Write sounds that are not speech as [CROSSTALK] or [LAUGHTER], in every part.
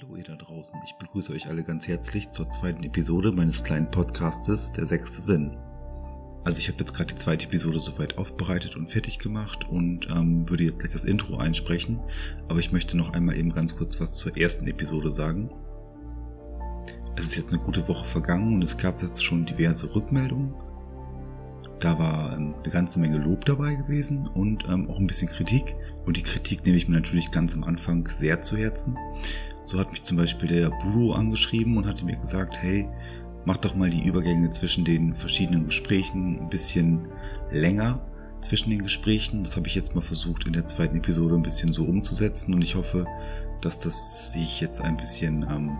Hallo ihr da draußen, ich begrüße euch alle ganz herzlich zur zweiten Episode meines kleinen Podcastes Der sechste Sinn. Also ich habe jetzt gerade die zweite Episode soweit aufbereitet und fertig gemacht und ähm, würde jetzt gleich das Intro einsprechen, aber ich möchte noch einmal eben ganz kurz was zur ersten Episode sagen. Es ist jetzt eine gute Woche vergangen und es gab jetzt schon diverse Rückmeldungen. Da war ähm, eine ganze Menge Lob dabei gewesen und ähm, auch ein bisschen Kritik. Und die Kritik nehme ich mir natürlich ganz am Anfang sehr zu Herzen. So hat mich zum Beispiel der Buro angeschrieben und hatte mir gesagt, hey, mach doch mal die Übergänge zwischen den verschiedenen Gesprächen ein bisschen länger zwischen den Gesprächen. Das habe ich jetzt mal versucht in der zweiten Episode ein bisschen so umzusetzen und ich hoffe, dass das sich jetzt ein bisschen ähm,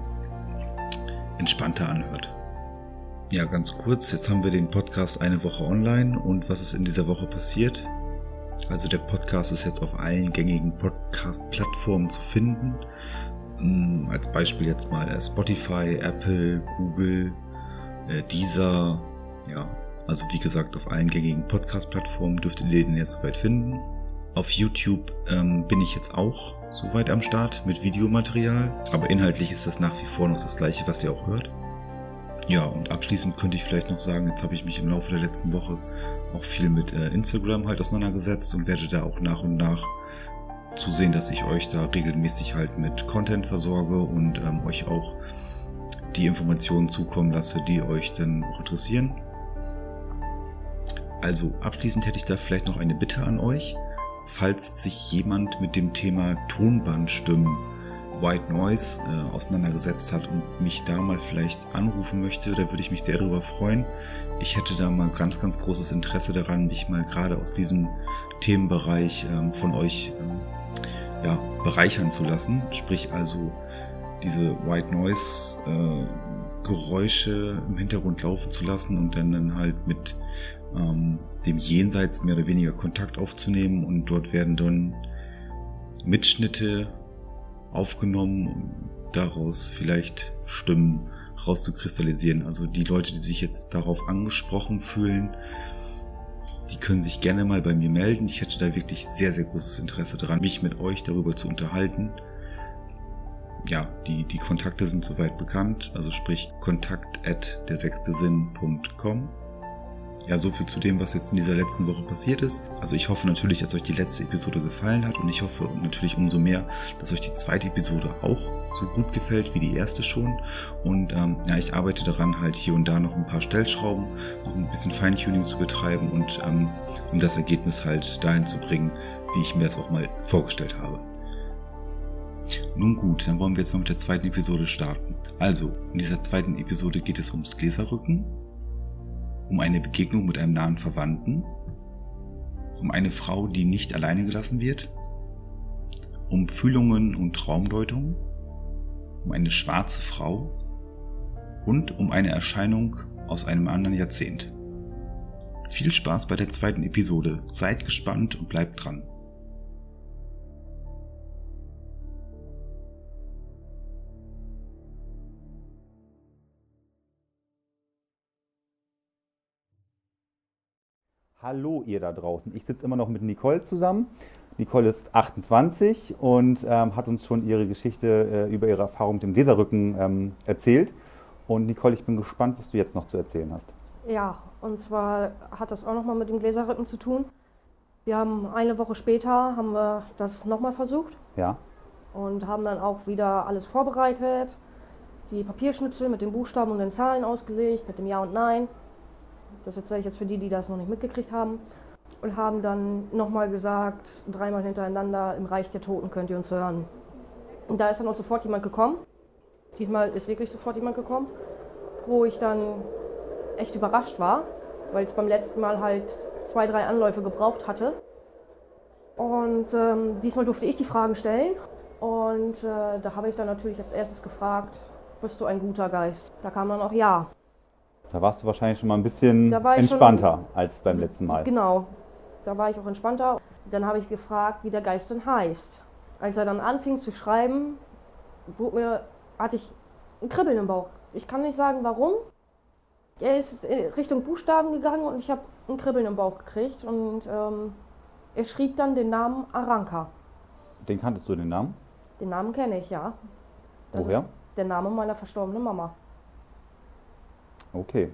entspannter anhört. Ja, ganz kurz, jetzt haben wir den Podcast eine Woche online und was ist in dieser Woche passiert? Also der Podcast ist jetzt auf allen gängigen Podcast-Plattformen zu finden. Als Beispiel jetzt mal äh, Spotify, Apple, Google, äh, Deezer. Ja, also wie gesagt, auf allen gängigen Podcast-Plattformen dürft ihr den jetzt soweit finden. Auf YouTube ähm, bin ich jetzt auch soweit am Start mit Videomaterial, aber inhaltlich ist das nach wie vor noch das gleiche, was ihr auch hört. Ja, und abschließend könnte ich vielleicht noch sagen, jetzt habe ich mich im Laufe der letzten Woche auch viel mit äh, Instagram halt auseinandergesetzt und werde da auch nach und nach zusehen, dass ich euch da regelmäßig halt mit Content versorge und ähm, euch auch die Informationen zukommen lasse, die euch dann auch interessieren. Also abschließend hätte ich da vielleicht noch eine Bitte an euch. Falls sich jemand mit dem Thema Tonbandstimmen, White Noise äh, auseinandergesetzt hat und mich da mal vielleicht anrufen möchte, da würde ich mich sehr darüber freuen. Ich hätte da mal ganz, ganz großes Interesse daran, mich mal gerade aus diesem Themenbereich ähm, von euch ähm, ja, bereichern zu lassen. Sprich also diese White Noise äh, Geräusche im Hintergrund laufen zu lassen und dann, dann halt mit ähm, dem Jenseits mehr oder weniger Kontakt aufzunehmen und dort werden dann Mitschnitte aufgenommen, um daraus vielleicht Stimmen rauszukristallisieren. Also die Leute, die sich jetzt darauf angesprochen fühlen, die können sich gerne mal bei mir melden. Ich hätte da wirklich sehr, sehr großes Interesse daran, mich mit euch darüber zu unterhalten. Ja, die, die Kontakte sind soweit bekannt, also sprich kontakt at der sechste Sinn.com. Ja, so viel zu dem, was jetzt in dieser letzten Woche passiert ist. Also ich hoffe natürlich, dass euch die letzte Episode gefallen hat und ich hoffe natürlich umso mehr, dass euch die zweite Episode auch so gut gefällt wie die erste schon. Und ähm, ja, ich arbeite daran, halt hier und da noch ein paar Stellschrauben, noch ein bisschen Feintuning zu betreiben und ähm, um das Ergebnis halt dahin zu bringen, wie ich mir das auch mal vorgestellt habe. Nun gut, dann wollen wir jetzt mal mit der zweiten Episode starten. Also, in dieser zweiten Episode geht es ums Gläserrücken um eine Begegnung mit einem nahen Verwandten, um eine Frau, die nicht alleine gelassen wird, um Fühlungen und Traumdeutungen, um eine schwarze Frau? Und um eine Erscheinung aus einem anderen Jahrzehnt. Viel Spaß bei der zweiten Episode, seid gespannt und bleibt dran. Hallo ihr da draußen. Ich sitze immer noch mit Nicole zusammen. Nicole ist 28 und ähm, hat uns schon ihre Geschichte äh, über ihre Erfahrung mit dem Gläserrücken ähm, erzählt. Und Nicole, ich bin gespannt, was du jetzt noch zu erzählen hast. Ja, und zwar hat das auch nochmal mit dem Gläserrücken zu tun. Wir haben eine Woche später haben wir das nochmal versucht. Ja. Und haben dann auch wieder alles vorbereitet. Die Papierschnipsel mit den Buchstaben und den Zahlen ausgelegt, mit dem Ja und Nein. Das erzähle ich jetzt für die, die das noch nicht mitgekriegt haben. Und haben dann nochmal gesagt, dreimal hintereinander, im Reich der Toten könnt ihr uns hören. Und da ist dann auch sofort jemand gekommen. Diesmal ist wirklich sofort jemand gekommen, wo ich dann echt überrascht war, weil es beim letzten Mal halt zwei, drei Anläufe gebraucht hatte. Und ähm, diesmal durfte ich die Fragen stellen. Und äh, da habe ich dann natürlich als erstes gefragt, bist du ein guter Geist? Da kam dann auch ja. Da warst du wahrscheinlich schon mal ein bisschen entspannter schon, als beim letzten Mal. Genau, da war ich auch entspannter. Dann habe ich gefragt, wie der Geist denn heißt. Als er dann anfing zu schreiben, mir, hatte ich ein Kribbeln im Bauch. Ich kann nicht sagen, warum. Er ist Richtung Buchstaben gegangen und ich habe ein Kribbeln im Bauch gekriegt. Und ähm, er schrieb dann den Namen Aranka. Den kanntest du, den Namen? Den Namen kenne ich, ja. Das Woher? ist der Name meiner verstorbenen Mama. Okay.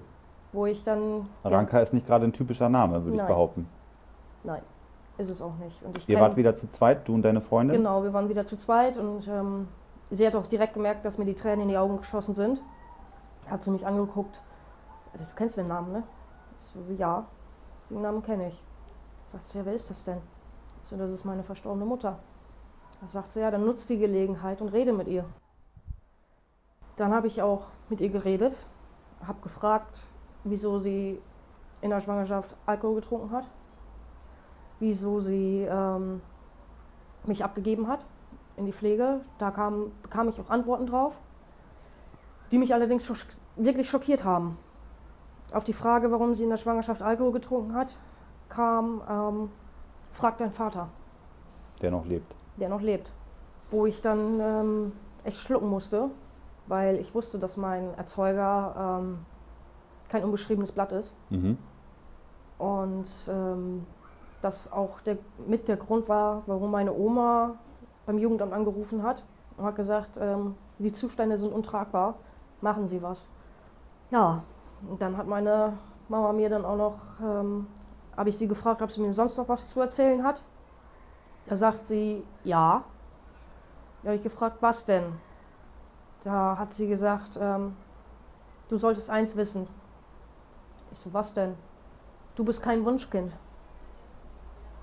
Wo ich dann. ja, Ranka ist nicht gerade ein typischer Name, würde ich behaupten. nein, ist es auch nicht. Und ich Ihr kenn- wart wieder zu zweit, du und deine Freundin? Genau, wir waren wieder zu zweit und ähm, sie hat auch direkt gemerkt, dass mir die Tränen in die Augen geschossen sind. Hat sie mich angeguckt. Du kennst den Namen, ne? Ich so, ja, den Namen kenne ich. Sagt sie, ja, wer ist das denn? Ich So, das ist meine verstorbene Mutter. Dann sagt sie, ja, dann nutzt die Gelegenheit und rede mit ihr. Dann habe ich auch mit ihr geredet, habe gefragt, wieso sie in der Schwangerschaft Alkohol getrunken hat, wieso sie ähm, mich abgegeben hat in die Pflege. Da kam, bekam ich auch Antworten drauf, die mich allerdings schock, wirklich schockiert haben. Auf die Frage, warum sie in der Schwangerschaft Alkohol getrunken hat, kam, ähm, frag dein Vater, Der noch lebt. der noch lebt. Wo ich dann ähm, echt schlucken musste, weil ich wusste, dass mein Erzeuger ähm, kein unbeschriebenes Blatt ist. Mhm. Und ähm, das auch der, mit der Grund war, warum meine Oma beim Jugendamt angerufen hat und hat gesagt, ähm, die Zustände sind untragbar, machen Sie was. Ja, und dann hat meine Mama mir dann auch noch, ähm, habe ich sie gefragt, ob sie mir sonst noch was zu erzählen hat. Da sagt sie, ja. Da habe ich gefragt, was denn? Da hat sie gesagt, ähm, du solltest eins wissen. Ich so, was denn? Du bist kein Wunschkind.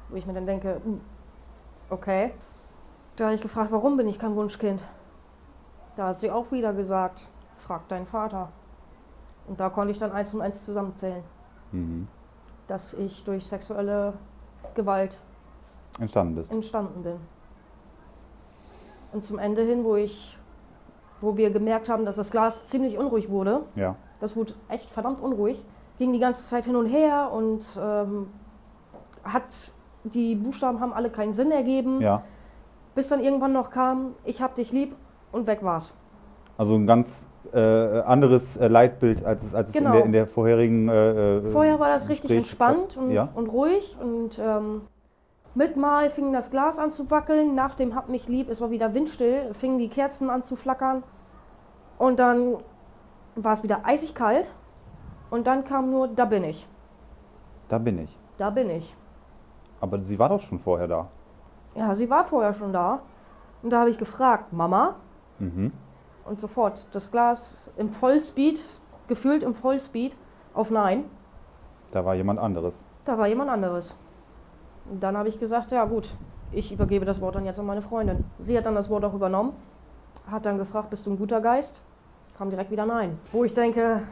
Wo ich mir dann denke, hm, okay. Da habe ich gefragt, warum bin ich kein Wunschkind? Da hat sie auch wieder gesagt, frag deinen Vater. Und da konnte ich dann eins und eins zusammenzählen, Mhm. dass ich durch sexuelle Gewalt Entstanden bist. entstanden bin. Und zum Ende hin, wo ich, wo wir gemerkt haben, dass das Glas ziemlich unruhig wurde, Ja. das wurde echt verdammt unruhig, ging die ganze Zeit hin und her und ähm, hat die Buchstaben haben alle keinen Sinn ergeben, Ja. bis dann irgendwann noch kam, ich hab dich lieb und weg war's. Also ein ganz äh, anderes äh, Leitbild, als es, als es in, Genau. der, in der vorherigen. Äh, äh, Vorher war das richtig Gespräch- entspannt und, Ja. und ruhig und ähm, mit mal fing das Glas an zu wackeln, nach dem Hab mich lieb, es war wieder windstill, fingen die Kerzen an zu flackern und dann war es wieder eisig kalt und dann kam nur, da bin ich, Da bin ich. da bin ich. Aber sie war doch schon vorher da. Ja, sie war vorher schon da und da habe ich gefragt, Mama, Mhm. und sofort das Glas im Vollspeed, gefühlt im Vollspeed, auf Nein. Da war jemand anderes. Da war jemand anderes. Und dann habe ich gesagt, ja gut, ich übergebe das Wort dann jetzt an meine Freundin. Sie hat dann das Wort auch übernommen, hat dann gefragt, bist du ein guter Geist? Kam direkt wieder Nein. Wo ich denke,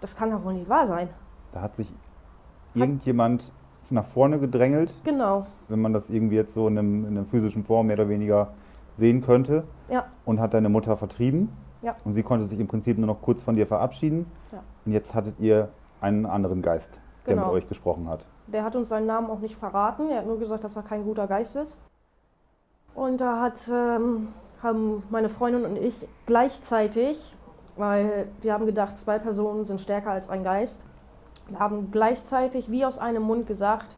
das kann doch wohl nicht wahr sein. Da hat sich irgendjemand nach vorne gedrängelt, Genau, wenn man das irgendwie jetzt so in, einem, in einer physischen Form mehr oder weniger sehen könnte, ja, und hat deine Mutter vertrieben. Ja. Und sie konnte sich im Prinzip nur noch kurz von dir verabschieden. Ja. Und jetzt hattet ihr einen anderen Geist, der Genau. mit euch gesprochen hat. Der hat uns seinen Namen auch nicht verraten. Er hat nur gesagt, dass er kein guter Geist ist. Und da hat, ähm, haben meine Freundin und ich gleichzeitig, weil wir haben gedacht, zwei Personen sind stärker als ein Geist, wir haben gleichzeitig wie aus einem Mund gesagt,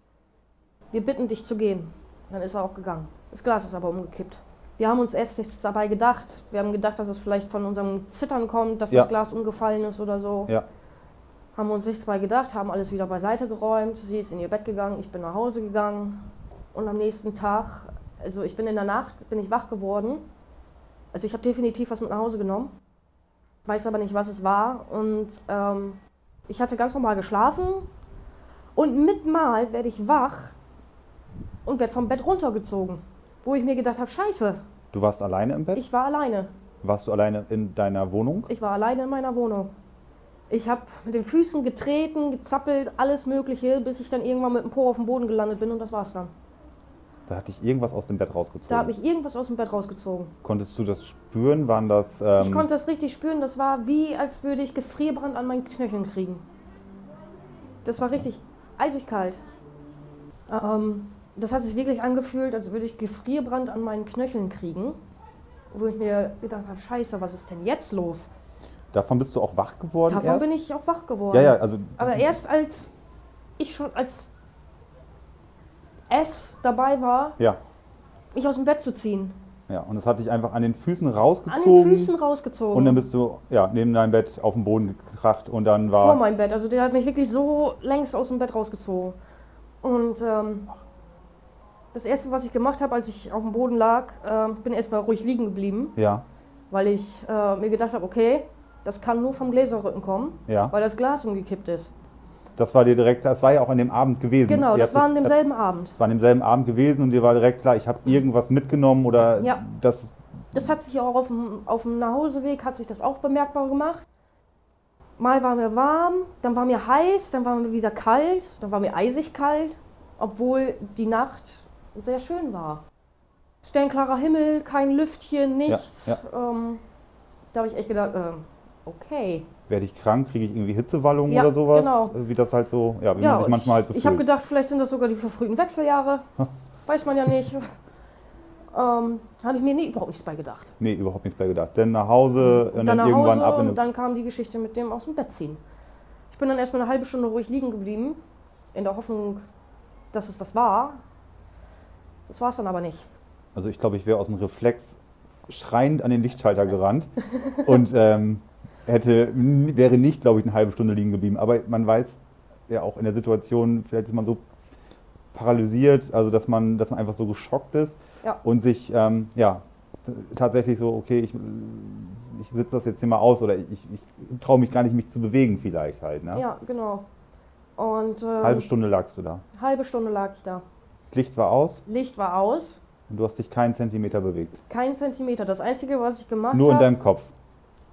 wir bitten dich zu gehen. Dann ist er auch gegangen. Das Glas ist aber umgekippt. Wir haben uns erst nichts dabei gedacht. Wir haben gedacht, dass es vielleicht von unserem Zittern kommt, dass Ja. das Glas umgefallen ist oder so. Ja. Haben wir uns nichts bei gedacht, haben alles wieder beiseite geräumt. Sie ist in ihr Bett gegangen, ich bin nach Hause gegangen. Und am nächsten Tag, also ich bin in der Nacht, bin ich wach geworden. Also ich habe definitiv was mit nach Hause genommen, weiß aber nicht, was es war. Und ähm, ich hatte ganz normal geschlafen. Und mit Mal werde ich wach und werde vom Bett runtergezogen. Wo ich mir gedacht habe, scheiße, Du warst alleine im Bett? ich war alleine. Warst du alleine in deiner Wohnung? Ich war alleine in meiner Wohnung. Ich habe mit den Füßen getreten, gezappelt, alles Mögliche, bis ich dann irgendwann mit dem Po auf dem Boden gelandet bin und das war's dann. Da hat dich irgendwas aus dem Bett rausgezogen. Da habe ich irgendwas aus dem Bett rausgezogen. Konntest du das spüren? Waren das. Ähm, Ich konnte das richtig spüren, das war wie, als würde ich Gefrierbrand an meinen Knöcheln kriegen. Das war richtig eisig kalt. Ähm, das hat sich wirklich angefühlt, als würde ich Gefrierbrand an meinen Knöcheln kriegen. Wo ich mir gedacht habe, scheiße, was ist denn jetzt los? Davon bist du auch wach geworden? Davon erst? bin ich auch wach geworden. Ja, ja, also. Aber erst als ich schon als es dabei war, Ja, mich aus dem Bett zu ziehen. Ja, und das hat dich einfach an den Füßen An rausgezogen. den Füßen rausgezogen. Und dann bist du ja, neben deinem Bett auf dem Boden gekracht und dann war. vor meinem Bett. Also der hat mich wirklich so längst aus dem Bett rausgezogen. Und ähm, das erste, was ich gemacht habe, als ich auf dem Boden lag, ich bin erstmal ruhig liegen geblieben, Ja, weil ich äh, mir gedacht habe, okay, das kann nur vom Gläserrücken kommen, ja. weil das Glas umgekippt ist. Das war dir direkt, das war ja auch an dem Abend gewesen. Genau, Ihr das war an demselben Abend. Das war an demselben Abend gewesen und dir war direkt klar, ich habe irgendwas mitgenommen oder Ja. das. Das hat sich auch auf dem, auf dem Nachhauseweg hat sich das auch bemerkbar gemacht. Mal war mir warm, dann war mir heiß, dann war mir wieder kalt, dann war mir eisig kalt, obwohl die Nacht sehr schön war. Sternklarer Himmel, kein Lüftchen, nichts. Ja, Ähm, da habe ich echt gedacht, ähm, okay. Werde ich krank, kriege ich irgendwie Hitzewallungen Ja, oder sowas? genau. Wie das halt so, ja, wie Ja, man sich manchmal halt so ich, ich habe gedacht, vielleicht sind das sogar die verfrühten Wechseljahre. [LAUGHS] Weiß man ja nicht. ähm, habe ich mir nie, überhaupt nichts bei gedacht. Nee, überhaupt nichts bei gedacht. Denn nach Hause und Und dann, nach irgendwann Hause ab und dann kam die Geschichte mit dem aus dem Bett ziehen. Ich bin dann erstmal eine halbe Stunde ruhig liegen geblieben, in der Hoffnung, dass es das war. Das war es dann aber nicht. Also ich glaube, ich wäre aus dem Reflex schreiend an den Lichtschalter gerannt und ähm, hätte, wäre nicht, glaube ich, eine halbe Stunde liegen geblieben. Aber man weiß ja auch in der Situation, vielleicht ist man so paralysiert, also dass man, dass man einfach so geschockt ist Ja. und sich ähm, ja tatsächlich so, okay, ich, ich sitze das jetzt hier mal aus oder ich, ich traue mich gar nicht, mich zu bewegen vielleicht halt. Ne? Ja, genau. Und ähm, Halbe Stunde lagst du da. halbe Stunde lag ich da. Licht war aus Licht war aus, und du hast dich keinen Zentimeter bewegt. kein Zentimeter. Das Einzige, was ich gemacht Nur in habe, deinem Kopf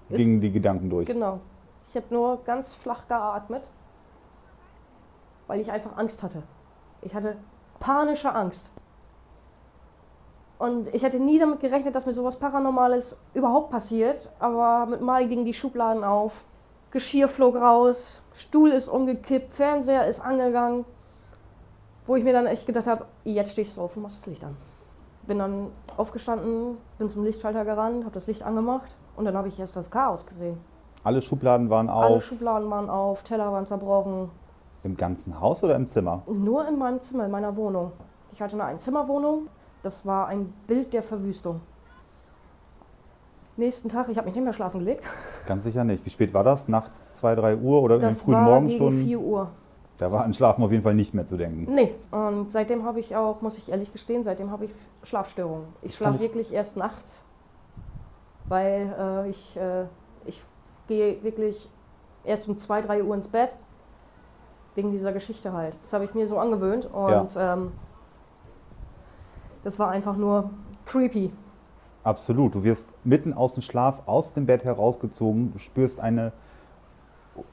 gingen die Gedanken durch. Genau. Ich habe nur ganz flach geatmet, weil ich einfach Angst hatte. Ich hatte panische Angst. Und ich hätte nie damit gerechnet, dass mir sowas Paranormales überhaupt passiert. Aber mit Mal gingen die Schubladen auf, Geschirr flog raus, Stuhl ist umgekippt, Fernseher ist angegangen. Wo ich mir dann echt gedacht habe, jetzt stehst du auf und machst das Licht an. Bin dann aufgestanden, bin zum Lichtschalter gerannt, habe das Licht angemacht und dann habe ich erst das Chaos gesehen. Alle Schubladen waren Alle auf. Schubladen waren auf, Teller waren zerbrochen. Im ganzen Haus oder im Zimmer? Nur in meinem Zimmer, in meiner Wohnung. Ich hatte eine Einzimmerwohnung. Das war ein Bild der Verwüstung. Nächsten Tag, ich habe mich nicht mehr schlafen gelegt. [LAUGHS] Ganz sicher nicht. Wie spät war das? Nachts 2, 3 Uhr oder in den Das frühen war gegen Morgenstunden? 4 Uhr. Da war an Schlafen auf jeden Fall nicht mehr zu denken. Nee, und seitdem habe ich auch, muss ich ehrlich gestehen, seitdem habe ich Schlafstörungen. Ich schlafe ich- wirklich erst nachts, weil äh, ich, äh, ich gehe wirklich erst um 2, 3 Uhr ins Bett. Wegen dieser Geschichte halt. Das habe ich mir so angewöhnt und ähm, das war einfach nur creepy. Absolut. Du wirst mitten aus dem Schlaf aus dem Bett herausgezogen, du spürst eine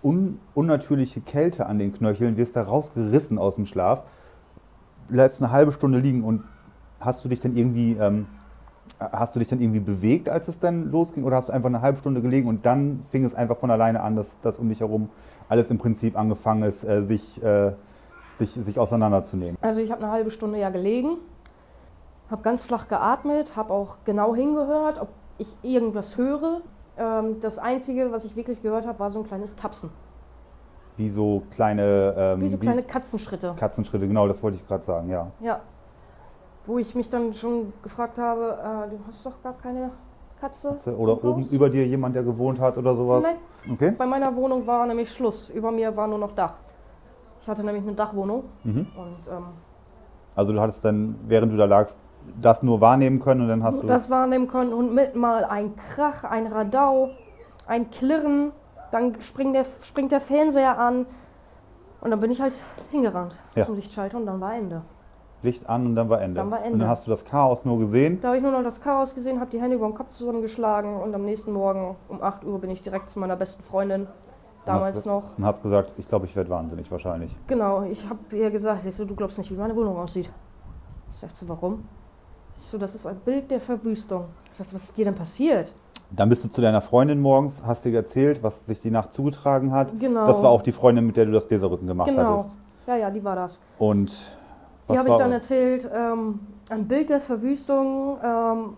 un unnatürliche Kälte an den Knöcheln, wirst da rausgerissen aus dem Schlaf, bleibst eine halbe Stunde liegen und hast du dich dann irgendwie ähm, hast du dich dann irgendwie bewegt, als es dann losging, oder hast du einfach eine halbe Stunde gelegen und dann fing es einfach von alleine an, dass, dass um dich herum alles im Prinzip angefangen ist, äh, sich, äh, sich, sich auseinanderzunehmen? Also ich habe eine halbe Stunde ja gelegen, habe ganz flach geatmet, habe auch genau hingehört, ob ich irgendwas höre. Ähm, das Einzige, was ich wirklich gehört habe, war so ein kleines Tapsen. Wie so kleine, ähm, Wie so kleine Katzenschritte. Katzenschritte, genau, das wollte ich gerade sagen, ja. Ja. Wo ich mich dann schon gefragt habe, äh, du hast doch gar keine Katze. Oder oben über dir jemand, der gewohnt hat oder sowas? Nee, Okay. bei meiner Wohnung war nämlich Schluss. Über mir war nur noch Dach. Ich hatte nämlich eine Dachwohnung Mhm. und ähm, Also du hattest dann, während du da lagst, das nur wahrnehmen können und dann hast du. das wahrnehmen können und mit mal ein Krach, ein Radau, ein Klirren, dann springt der, springt der Fernseher an und dann bin ich halt hingerannt Ja. zum Lichtschalter und dann war Ende. Licht an und dann war Ende. Dann war Und Ende. dann hast du das Chaos nur gesehen. Da habe ich nur noch das Chaos gesehen, habe die Hände über den Kopf zusammengeschlagen und am nächsten Morgen um 8 Uhr bin ich direkt zu meiner besten Freundin, damals hast, noch. Und hast gesagt, ich glaube, ich werde wahnsinnig wahrscheinlich. Genau, ich habe ihr gesagt, ich so, du glaubst nicht, wie meine Wohnung aussieht. Ich sagte so, warum? Ich so, das ist ein Bild der Verwüstung. Ich sagte, was ist dir denn passiert? Dann bist du zu deiner Freundin morgens, hast dir erzählt, was sich die Nacht zugetragen hat. Genau. Das war auch die Freundin, mit der du das Gläserrücken gemacht Genau. hattest. Ja, ja, die war das. Und Was habe ich dann erzählt, ähm, ein Bild der Verwüstung, ähm,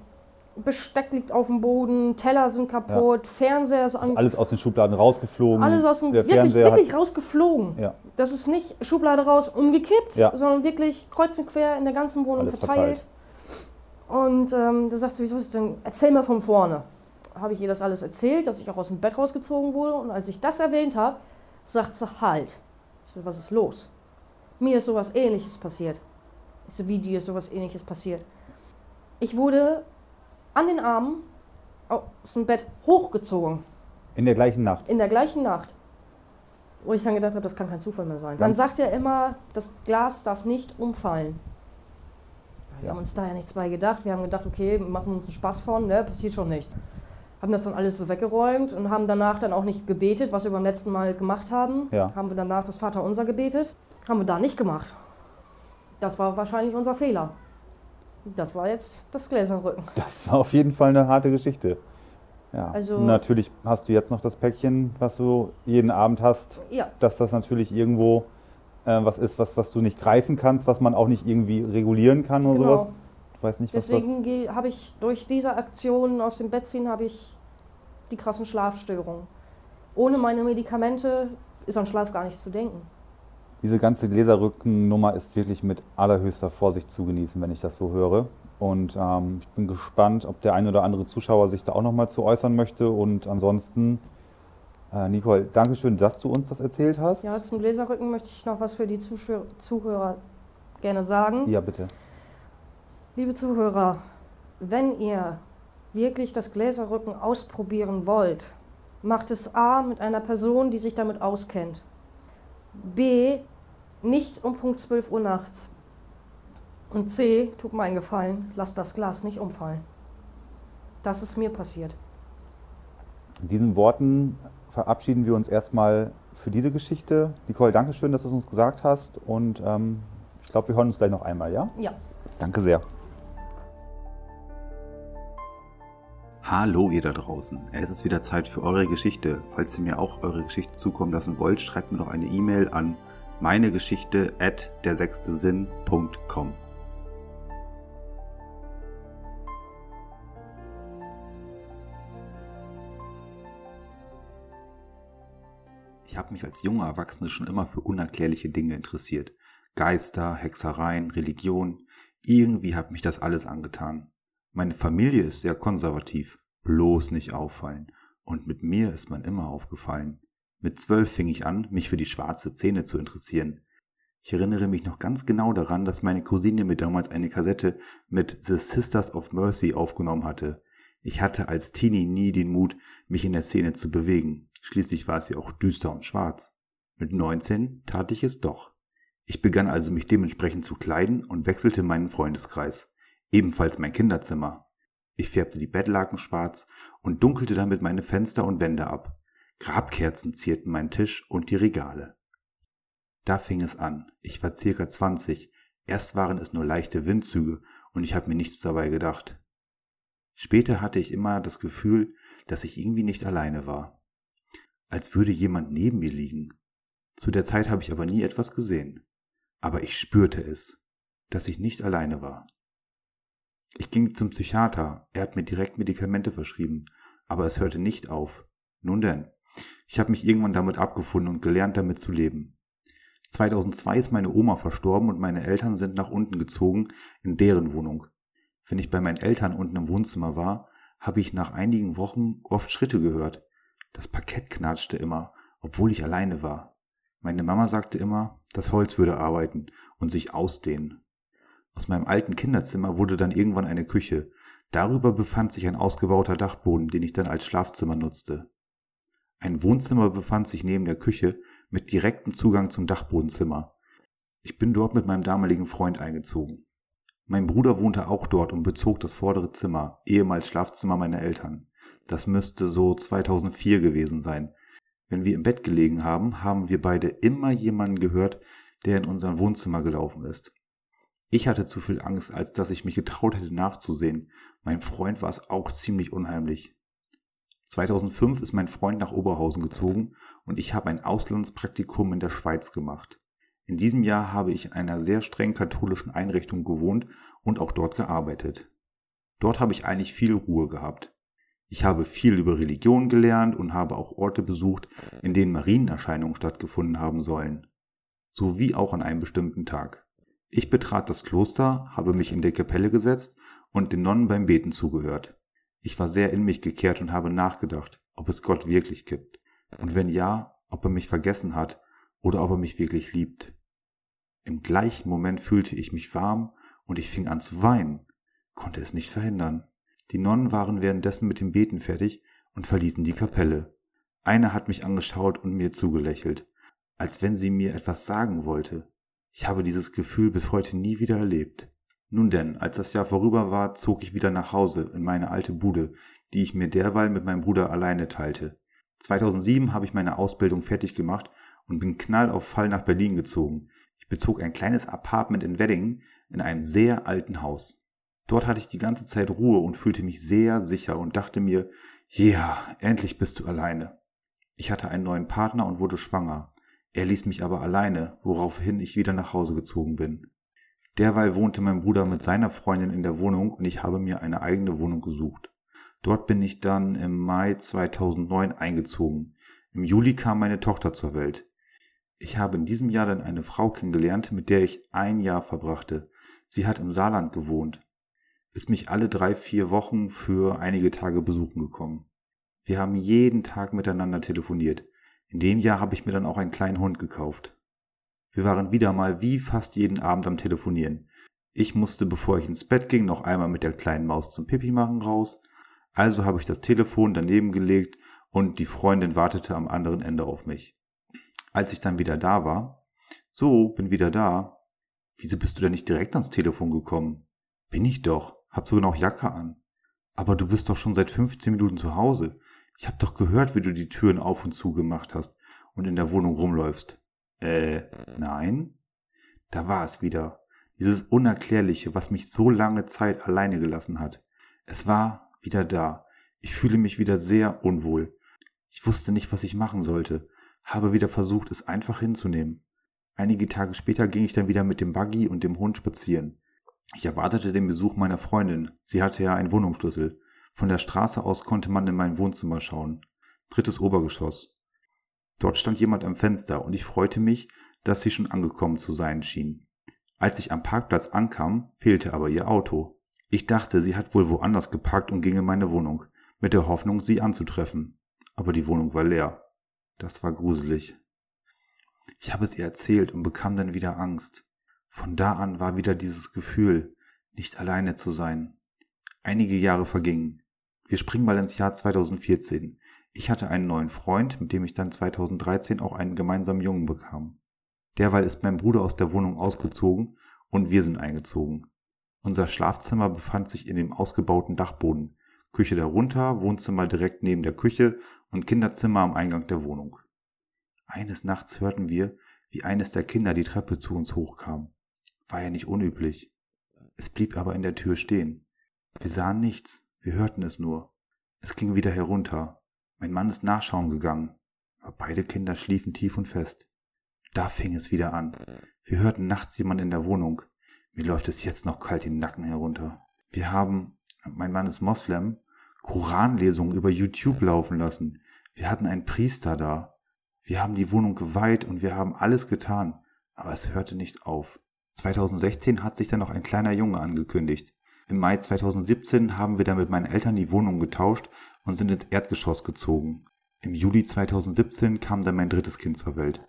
Besteck liegt auf dem Boden, Teller sind kaputt, Fernseher ist an, alles aus den Schubladen rausgeflogen. alles aus dem, der wirklich, Fernseher hat- wirklich rausgeflogen. Ja. Das ist nicht Schublade raus, umgekippt, Ja. sondern wirklich kreuz und quer in der ganzen Wohnung Alles verteilt. Und ähm, da sagst du, wieso ist es denn? Erzähl mal von vorne. Habe ich ihr das alles erzählt, dass ich auch aus dem Bett rausgezogen wurde. Und als ich das erwähnt habe, sagt sie, halt. Was ist los? Mir ist sowas ähnliches passiert. Ich so, wie dir ist sowas ähnliches passiert. Ich wurde an den Armen aus dem Bett hochgezogen. In der gleichen Nacht? In der gleichen Nacht. Wo ich dann gedacht habe, das kann kein Zufall mehr sein. Man sagt ja immer, das Glas darf nicht umfallen. Wir haben uns da ja nichts bei gedacht. Wir haben gedacht, okay, wir machen uns einen Spaß von, ne, passiert schon nichts. Haben das dann alles so weggeräumt und haben danach dann auch nicht gebetet, was wir beim letzten Mal gemacht haben. Ja. Haben wir danach das Vaterunser gebetet. Haben wir da nicht gemacht. Das war wahrscheinlich unser Fehler. Das war jetzt das Gläserrücken. Das war auf jeden Fall eine harte Geschichte. Ja. Also- natürlich hast du jetzt noch das Päckchen, was du jeden Abend hast, Ja, dass das natürlich irgendwo äh, was ist, was, was du nicht greifen kannst, was man auch nicht irgendwie regulieren kann oder genau. sowas. Du weißt nicht, was Deswegen habe ich durch diese Aktion aus dem Bett ziehen, habe ich die krassen Schlafstörungen. Ohne meine Medikamente ist an Schlaf gar nicht zu denken. Diese ganze Gläserrückennummer ist wirklich mit allerhöchster Vorsicht zu genießen, wenn ich das so höre. Und ähm, ich bin gespannt, ob der ein oder andere Zuschauer sich da auch nochmal zu äußern möchte. Und ansonsten, äh, Nicole, Dankeschön, dass du uns das erzählt hast. Ja, zum Gläserrücken möchte ich noch was für die Zuschau Zuhörer gerne sagen. ja bitte. Liebe Zuhörer, wenn ihr wirklich das Gläserrücken ausprobieren wollt, macht es A mit einer Person, die sich damit auskennt. B, nicht um Punkt 12 Uhr nachts. Und C, tut mir einen Gefallen, lasst das Glas nicht umfallen. Das ist mir passiert. In diesen Worten verabschieden wir uns erstmal für diese Geschichte. Nicole, Dankeschön, dass du es uns gesagt hast. Und ähm, ich glaube, wir hören uns gleich noch einmal, ja? Ja. Danke sehr. Hallo ihr da draußen. Es ist wieder Zeit für eure Geschichte. Falls ihr mir auch eure Geschichte zukommen lassen wollt, schreibt mir doch eine E-Mail an meinegeschichte at der sechste Sinn.com. Ich habe mich als junger Erwachsener schon immer für unerklärliche Dinge interessiert. Geister, Hexereien, Religion. Irgendwie hat mich das alles angetan. Meine Familie ist sehr konservativ. Bloß nicht auffallen. Und mit mir ist man immer aufgefallen. Mit zwölf fing ich an, mich für die schwarze Zähne zu interessieren. Ich erinnere mich noch ganz genau daran, dass meine Cousine mir damals eine Kassette mit The Sisters of Mercy aufgenommen hatte. Ich hatte als Teenie nie den Mut, mich in der Szene zu bewegen. Schließlich war es ja auch düster und schwarz. Mit 19 tat ich es doch. Ich begann also mich dementsprechend zu kleiden und wechselte meinen Freundeskreis. Ebenfalls mein Kinderzimmer. Ich färbte die Bettlaken schwarz und dunkelte damit meine Fenster und Wände ab. Grabkerzen zierten meinen Tisch und die Regale. Da fing es an. Ich war circa 20. Erst waren es nur leichte Windzüge und ich habe mir nichts dabei gedacht. Später hatte ich immer das Gefühl, dass ich irgendwie nicht alleine war. Als würde jemand neben mir liegen. Zu der Zeit habe ich aber nie etwas gesehen. Aber ich spürte es, dass ich nicht alleine war. Ich ging zum Psychiater, er hat mir direkt Medikamente verschrieben, aber es hörte nicht auf. Nun denn, ich habe mich irgendwann damit abgefunden und gelernt, damit zu leben. 2002 ist meine Oma verstorben und meine Eltern sind nach unten gezogen in deren Wohnung. Wenn ich bei meinen Eltern unten im Wohnzimmer war, habe ich nach einigen Wochen oft Schritte gehört. Das Parkett knatschte immer, obwohl ich alleine war. Meine Mama sagte immer, das Holz würde arbeiten und sich ausdehnen. Aus meinem alten Kinderzimmer wurde dann irgendwann eine Küche. Darüber befand sich ein ausgebauter Dachboden, den ich dann als Schlafzimmer nutzte. Ein Wohnzimmer befand sich neben der Küche mit direktem Zugang zum Dachbodenzimmer. Ich bin dort mit meinem damaligen Freund eingezogen. Mein Bruder wohnte auch dort und bezog das vordere Zimmer, ehemals Schlafzimmer meiner Eltern. Das müsste so 2004 gewesen sein. Wenn wir im Bett gelegen haben, haben wir beide immer jemanden gehört, der in unser Wohnzimmer gelaufen ist. Ich hatte zu viel Angst, als dass ich mich getraut hätte nachzusehen. Mein Freund war es auch ziemlich unheimlich. 2005 ist mein Freund nach Oberhausen gezogen und ich habe ein Auslandspraktikum in der Schweiz gemacht. In diesem Jahr habe ich in einer sehr streng katholischen Einrichtung gewohnt und auch dort gearbeitet. Dort habe ich eigentlich viel Ruhe gehabt. Ich habe viel über Religion gelernt und habe auch Orte besucht, in denen Marienerscheinungen stattgefunden haben sollen. So wie auch an einem bestimmten Tag. Ich betrat das Kloster, habe mich in der Kapelle gesetzt und den Nonnen beim Beten zugehört. Ich war sehr in mich gekehrt und habe nachgedacht, ob es Gott wirklich gibt. Und wenn ja, ob er mich vergessen hat oder ob er mich wirklich liebt. Im gleichen Moment fühlte ich mich warm und ich fing an zu weinen, konnte es nicht verhindern. Die Nonnen waren währenddessen mit dem Beten fertig und verließen die Kapelle. Eine hat mich angeschaut und mir zugelächelt, als wenn sie mir etwas sagen wollte. Ich habe dieses Gefühl bis heute nie wieder erlebt. Nun denn, als das Jahr vorüber war, zog ich wieder nach Hause in meine alte Bude, die ich mir derweil mit meinem Bruder alleine teilte. 2007 habe ich meine Ausbildung fertig gemacht und bin knall auf Fall nach Berlin gezogen. Ich bezog ein kleines Apartment in Wedding in einem sehr alten Haus. Dort hatte ich die ganze Zeit Ruhe und fühlte mich sehr sicher und dachte mir, ja, endlich bist du alleine. Ich hatte einen neuen Partner und wurde schwanger. Er ließ mich aber alleine, woraufhin ich wieder nach Hause gezogen bin. Derweil wohnte mein Bruder mit seiner Freundin in der Wohnung und ich habe mir eine eigene Wohnung gesucht. Dort bin ich dann im Mai 2009 eingezogen. Im Juli kam meine Tochter zur Welt. Ich habe in diesem Jahr dann eine Frau kennengelernt, mit der ich ein Jahr verbrachte. Sie hat im Saarland gewohnt, ist mich alle drei, vier Wochen für einige Tage besuchen gekommen. Wir haben jeden Tag miteinander telefoniert. In dem Jahr habe ich mir dann auch einen kleinen Hund gekauft. Wir waren wieder mal wie fast jeden Abend am Telefonieren. Ich musste, bevor ich ins Bett ging, noch einmal mit der kleinen Maus zum Pipi machen raus. Also habe ich das Telefon daneben gelegt und die Freundin wartete am anderen Ende auf mich. Als ich dann wieder da war, so, bin wieder da. Wieso bist du denn nicht direkt ans Telefon gekommen? Bin ich doch, hab sogar noch Jacke an. Aber du bist doch schon seit 15 Minuten zu Hause. Ich hab doch gehört, wie du die Türen auf und zu gemacht hast und in der Wohnung rumläufst. Äh, nein? Da war es wieder. Dieses Unerklärliche, was mich so lange Zeit alleine gelassen hat. Es war wieder da. Ich fühle mich wieder sehr unwohl. Ich wusste nicht, was ich machen sollte habe wieder versucht, es einfach hinzunehmen. Einige Tage später ging ich dann wieder mit dem Buggy und dem Hund spazieren. Ich erwartete den Besuch meiner Freundin. Sie hatte ja einen Wohnungsschlüssel. Von der Straße aus konnte man in mein Wohnzimmer schauen. Drittes Obergeschoss. Dort stand jemand am Fenster und ich freute mich, dass sie schon angekommen zu sein schien. Als ich am Parkplatz ankam, fehlte aber ihr Auto. Ich dachte, sie hat wohl woanders geparkt und ging in meine Wohnung, mit der Hoffnung, sie anzutreffen. Aber die Wohnung war leer. Das war gruselig. Ich habe es ihr erzählt und bekam dann wieder Angst. Von da an war wieder dieses Gefühl, nicht alleine zu sein. Einige Jahre vergingen. Wir springen mal ins Jahr 2014. Ich hatte einen neuen Freund, mit dem ich dann 2013 auch einen gemeinsamen Jungen bekam. Derweil ist mein Bruder aus der Wohnung ausgezogen und wir sind eingezogen. Unser Schlafzimmer befand sich in dem ausgebauten Dachboden. Küche darunter, Wohnzimmer direkt neben der Küche und Kinderzimmer am Eingang der Wohnung. Eines Nachts hörten wir, wie eines der Kinder die Treppe zu uns hochkam. War ja nicht unüblich. Es blieb aber in der Tür stehen. Wir sahen nichts, wir hörten es nur. Es ging wieder herunter. Mein Mann ist nachschauen gegangen, aber beide Kinder schliefen tief und fest. Da fing es wieder an. Wir hörten nachts jemand in der Wohnung. Mir läuft es jetzt noch kalt den Nacken herunter. Wir haben, mein Mann ist Moslem, Koranlesungen über YouTube laufen lassen. Wir hatten einen Priester da. Wir haben die Wohnung geweiht und wir haben alles getan. Aber es hörte nicht auf. 2016 hat sich dann noch ein kleiner Junge angekündigt. Im Mai 2017 haben wir dann mit meinen Eltern die Wohnung getauscht und sind ins Erdgeschoss gezogen. Im Juli 2017 kam dann mein drittes Kind zur Welt.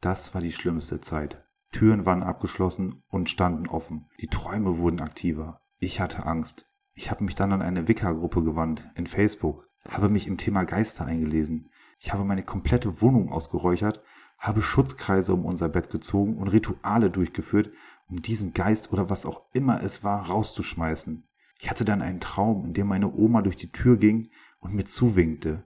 Das war die schlimmste Zeit. Türen waren abgeschlossen und standen offen. Die Träume wurden aktiver. Ich hatte Angst. Ich habe mich dann an eine Wicca-Gruppe gewandt in Facebook habe mich im Thema Geister eingelesen. Ich habe meine komplette Wohnung ausgeräuchert, habe Schutzkreise um unser Bett gezogen und Rituale durchgeführt, um diesen Geist oder was auch immer es war rauszuschmeißen. Ich hatte dann einen Traum, in dem meine Oma durch die Tür ging und mir zuwinkte.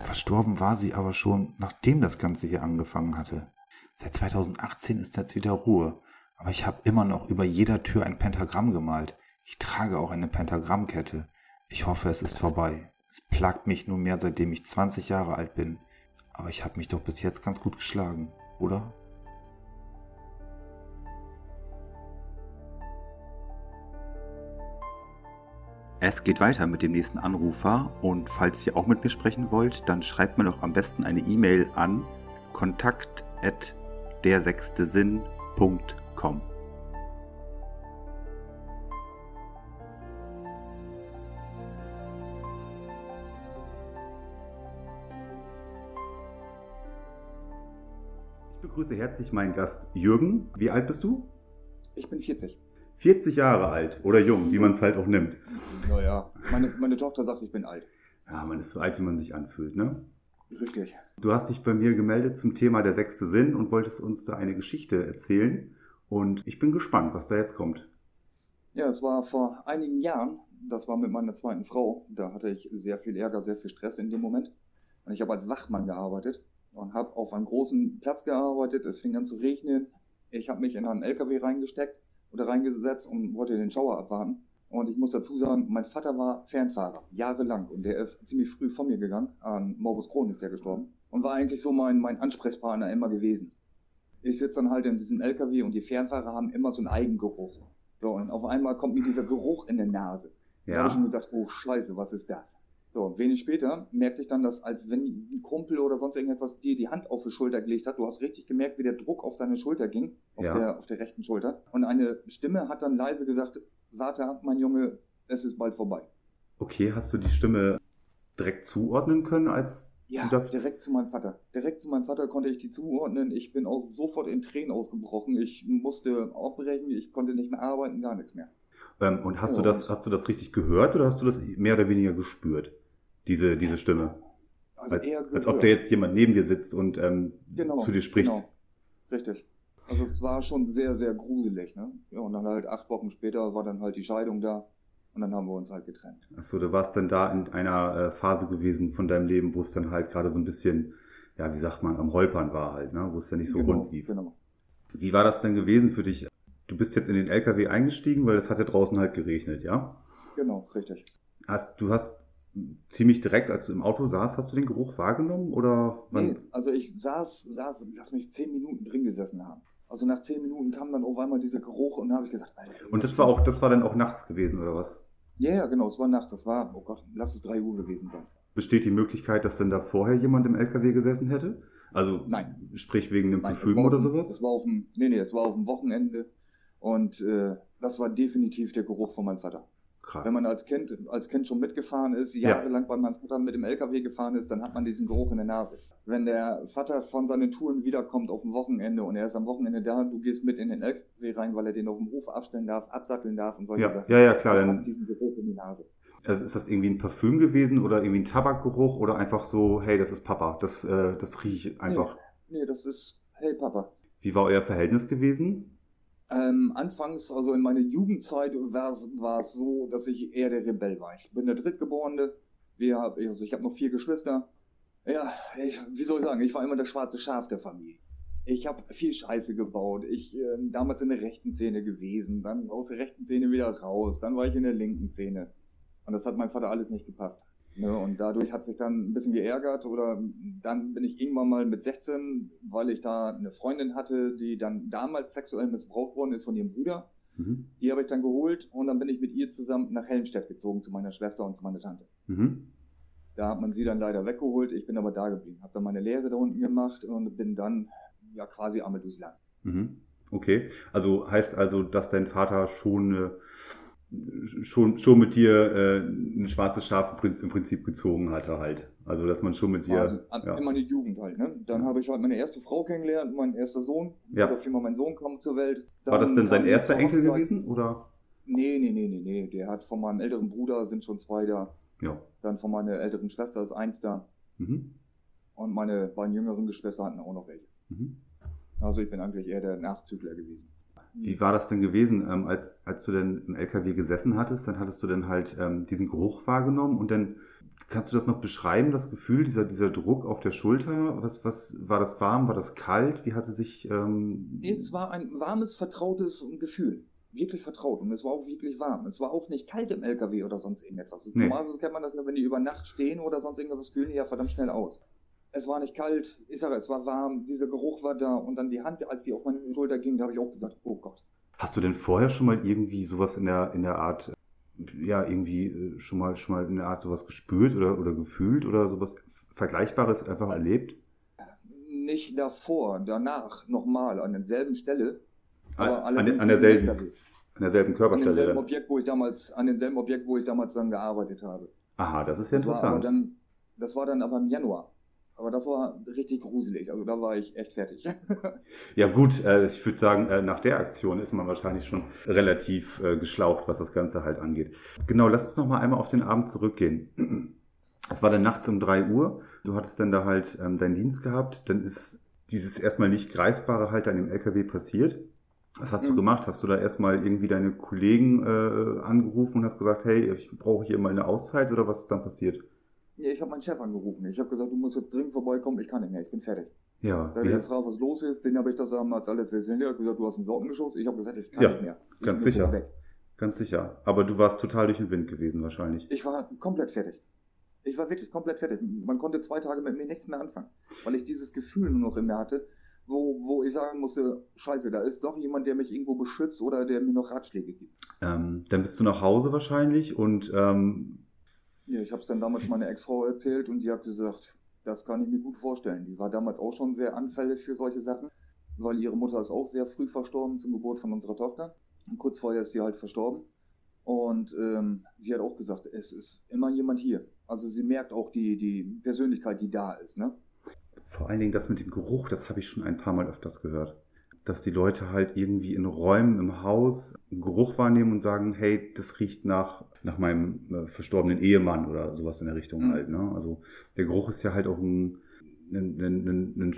Verstorben war sie aber schon, nachdem das Ganze hier angefangen hatte. Seit 2018 ist jetzt wieder Ruhe, aber ich habe immer noch über jeder Tür ein Pentagramm gemalt. Ich trage auch eine Pentagrammkette. Ich hoffe, es ist vorbei. Es plagt mich nunmehr, seitdem ich 20 Jahre alt bin. Aber ich habe mich doch bis jetzt ganz gut geschlagen, oder? Es geht weiter mit dem nächsten Anrufer und falls ihr auch mit mir sprechen wollt, dann schreibt mir doch am besten eine E-Mail an kontakt@ der Ich begrüße herzlich meinen Gast Jürgen. Wie alt bist du? Ich bin 40. 40 Jahre alt oder jung, wie man es halt auch nimmt. Naja, meine, meine Tochter sagt, ich bin alt. Ja, man ist so alt, wie man sich anfühlt, ne? Richtig. Du hast dich bei mir gemeldet zum Thema der sechste Sinn und wolltest uns da eine Geschichte erzählen. Und ich bin gespannt, was da jetzt kommt. Ja, es war vor einigen Jahren, das war mit meiner zweiten Frau. Da hatte ich sehr viel Ärger, sehr viel Stress in dem Moment. Und ich habe als Wachmann gearbeitet und habe auf einem großen Platz gearbeitet. Es fing an zu regnen. Ich habe mich in einen LKW reingesteckt oder reingesetzt und wollte den Schauer abwarten. Und ich muss dazu sagen, mein Vater war Fernfahrer, jahrelang. Und der ist ziemlich früh von mir gegangen. An Morbus Crohn ist der gestorben. Und war eigentlich so mein, mein Ansprechpartner immer gewesen. Ich sitze dann halt in diesem LKW und die Fernfahrer haben immer so einen Eigengeruch. So, und auf einmal kommt mir dieser Geruch in der Nase. Da habe ich schon gesagt, oh Scheiße, was ist das? So, wenig später merkte ich dann, dass als wenn ein Kumpel oder sonst irgendetwas dir die Hand auf die Schulter gelegt hat, du hast richtig gemerkt, wie der Druck auf deine Schulter ging, auf, Ja. der, auf der rechten Schulter. Und eine Stimme hat dann leise gesagt, warte ab, mein Junge, es ist bald vorbei. Okay, hast du die Stimme direkt zuordnen können, als Ja, du das... direkt zu meinem Vater. Direkt zu meinem Vater konnte ich die zuordnen. Ich bin auch sofort in Tränen ausgebrochen. Ich musste abbrechen, ich konnte nicht mehr arbeiten, gar nichts mehr. Ähm, und hast du Ja, das, und- hast du das richtig gehört oder hast du das mehr oder weniger gespürt? Diese, diese Stimme. Also Als, eher als ob da jetzt jemand neben dir sitzt und ähm, genau, zu dir spricht. Genau. Richtig. Also es war schon sehr, sehr gruselig, ne? Ja, und dann halt acht Wochen später war dann halt die Scheidung da und dann haben wir uns halt getrennt. Achso, du warst dann da in einer äh, Phase gewesen von deinem Leben, wo es dann halt gerade so ein bisschen, ja, wie sagt man, am Holpern war halt, ne? wo es ja nicht so genau, rund lief. Genau. Wie war das denn gewesen für dich? Du bist jetzt in den LKW eingestiegen, weil es hat ja draußen halt geregnet, ja? Genau, richtig. Hast, du hast ziemlich direkt, als du im Auto saßt, hast du den Geruch wahrgenommen oder wann? Nee, also ich saß, saß, lass mich zehn Minuten drin gesessen haben. Also nach zehn Minuten kam dann auf einmal dieser Geruch und da habe ich gesagt, Alter, Und das war auch, das war dann auch nachts gewesen oder was? Ja, ja, genau, es war Nacht, das war, oh Gott, lass es drei Uhr gewesen sein. Besteht die Möglichkeit, dass denn da vorher jemand im LKW gesessen hätte? Also Nein. sprich wegen einem Nein, Parfüm oder auf dem- sowas? Es war auf dem, nee, nee, es war auf dem Wochenende und äh, das war definitiv der Geruch von meinem Vater. Krass. Wenn man als Kind, als Kind schon mitgefahren ist, jahrelang bei meinem Vater mit dem LKW gefahren ist, dann hat man diesen Geruch in der Nase. Wenn der Vater von seinen Touren wiederkommt auf dem Wochenende und er ist am Wochenende da, du gehst mit in den LKW rein, weil er den auf dem Hof abstellen darf, absatteln darf und solche ja, Sachen. ja, ja, klar. Dann, hast diesen Geruch in die Nase. also ist das irgendwie ein Parfüm gewesen oder irgendwie ein Tabakgeruch oder einfach so, hey, das ist Papa, das, äh, das rieche ich einfach. Nee, das ist, hey Papa. Wie war euer Verhältnis gewesen? Ähm, anfangs, also in meiner Jugendzeit war es- so, dass ich eher der Rebell war. Ich bin der Drittgeborene. Wir, also ich habe noch vier Geschwister. Ja, ich, wie soll ich sagen, ich war immer das schwarze Schaf der Familie. Ich habe viel Scheiße gebaut. Ich ähm, damals in der rechten Szene gewesen, dann aus der rechten Szene wieder raus, dann war ich in der linken Szene. Und das hat meinem Vater alles nicht gepasst. Ne, und dadurch hat sich dann ein bisschen geärgert oder dann bin ich irgendwann mal mit 16, weil ich da eine Freundin hatte, die dann damals sexuell missbraucht worden ist von ihrem Bruder. Mhm. Die habe ich dann geholt und dann bin ich mit ihr zusammen nach Helmstedt gezogen zu meiner Schwester und zu meiner Tante. Mhm. Da hat man sie dann leider weggeholt, ich bin aber da geblieben, habe dann meine Lehre da unten gemacht und bin dann ja quasi durchs Land. Mhm. Okay. Also heißt also, dass dein Vater schon, äh, schon, schon mit dir äh, ein schwarzes Schaf im Prin- im Prinzip gezogen hatte halt. Also dass man schon mit dir. also ja. in meine Jugend halt. Ne? Dann habe ich halt meine erste Frau kennengelernt, mein erster Sohn. Ja. Oder vielmehr mein Sohn kam zur Welt. War das Dann denn sein erster Enkel Hochzeit- gewesen oder? Nee, nee, nee, nee, nee. Der hat von meinem älteren Bruder sind schon zwei da. Ja. Dann von meiner älteren Schwester ist eins da. Mhm. Und meine beiden jüngeren Geschwister hatten auch noch welche. Mhm. Also ich bin eigentlich eher der Nachzügler gewesen. Wie war das denn gewesen, ähm, als, als du denn im LKW gesessen hattest? Dann hattest du dann halt ähm, diesen Geruch wahrgenommen und dann kannst du das noch beschreiben, das Gefühl, dieser, dieser Druck auf der Schulter? Was, was war das warm? War das kalt? Wie hatte sich ähm, Es war ein warmes, vertrautes Gefühl. Wirklich vertraut. Und es war auch wirklich warm. Es war auch nicht kalt im LKW oder sonst irgendetwas. Nee. Normalerweise kennt man das nur, wenn die über Nacht stehen oder sonst irgendwas, kühlen die ja verdammt schnell aus. Es war nicht kalt, ich sage, es war warm, dieser Geruch war da und dann die Hand, als sie auf meine Schulter ging, da habe ich auch gesagt, oh Gott. Hast du denn vorher schon mal irgendwie sowas in der, in der Art, ja, irgendwie äh, schon mal, schon mal in der Art sowas gespürt oder, oder gefühlt oder sowas Vergleichbares einfach erlebt? Nicht davor, danach nochmal an derselben Stelle. An, an, allerdings an derselben, an derselben An Körperstelle demselben dann. Objekt, wo ich damals, an demselben Objekt, wo ich damals dann gearbeitet habe. Aha, das ist ja Das war aber interessant. dann, das war dann aber im Januar. Aber das war richtig gruselig. Also da war ich echt fertig. [LAUGHS] ja gut, äh, ich würde sagen, äh, nach der Aktion ist man wahrscheinlich schon relativ äh, geschlaucht, was das Ganze halt angeht. Genau, lass uns noch mal einmal auf den Abend zurückgehen. [CLEARS THROAT] Es war dann nachts um drei Uhr. Du hattest dann da halt ähm, deinen Dienst gehabt. Dann ist dieses erstmal nicht Greifbare halt an dem LKW passiert. Was hast mhm. du gemacht? Hast du da erstmal irgendwie deine Kollegen äh, angerufen und hast gesagt, hey, ich brauche hier mal eine Auszeit oder was ist dann passiert? Ja, ich habe meinen Chef angerufen. Ich habe gesagt, du musst jetzt dringend vorbeikommen, ich kann nicht mehr, ich bin fertig. Ja. Da hat er gefragt, was los ist, den habe ich das damals alles erzählt. Er hat gesagt, du hast einen Sorgenschuss. Ich habe gesagt, ich kann ja, nicht mehr. Ich ganz sicher. Ganz sicher. Aber du warst total durch den Wind gewesen wahrscheinlich. Ich war komplett fertig. Ich war wirklich komplett fertig. Man konnte zwei Tage mit mir nichts mehr anfangen, weil ich dieses Gefühl nur noch in mir hatte, wo, wo ich sagen musste, scheiße, da ist doch jemand, der mich irgendwo beschützt oder der mir noch Ratschläge gibt. Ähm, dann bist du nach Hause wahrscheinlich und ähm, ja, ich habe es dann damals meiner Ex-Frau erzählt und die hat gesagt, das kann ich mir gut vorstellen. Die war damals auch schon sehr anfällig für solche Sachen, weil ihre Mutter ist auch sehr früh verstorben zum Geburt von unserer Tochter. Und kurz vorher ist sie halt verstorben. Und ähm, sie hat auch gesagt, es ist immer jemand hier. Also sie merkt auch die, die Persönlichkeit, die da ist. Ne? Vor allen Dingen das mit dem Geruch, das habe ich schon ein paar Mal öfters gehört dass die Leute halt irgendwie in Räumen im Haus einen Geruch wahrnehmen und sagen, hey, das riecht nach, nach meinem äh, verstorbenen Ehemann oder sowas in der Richtung mhm. halt. Ne? Also der Geruch ist ja halt auch ein, ein, ein, ein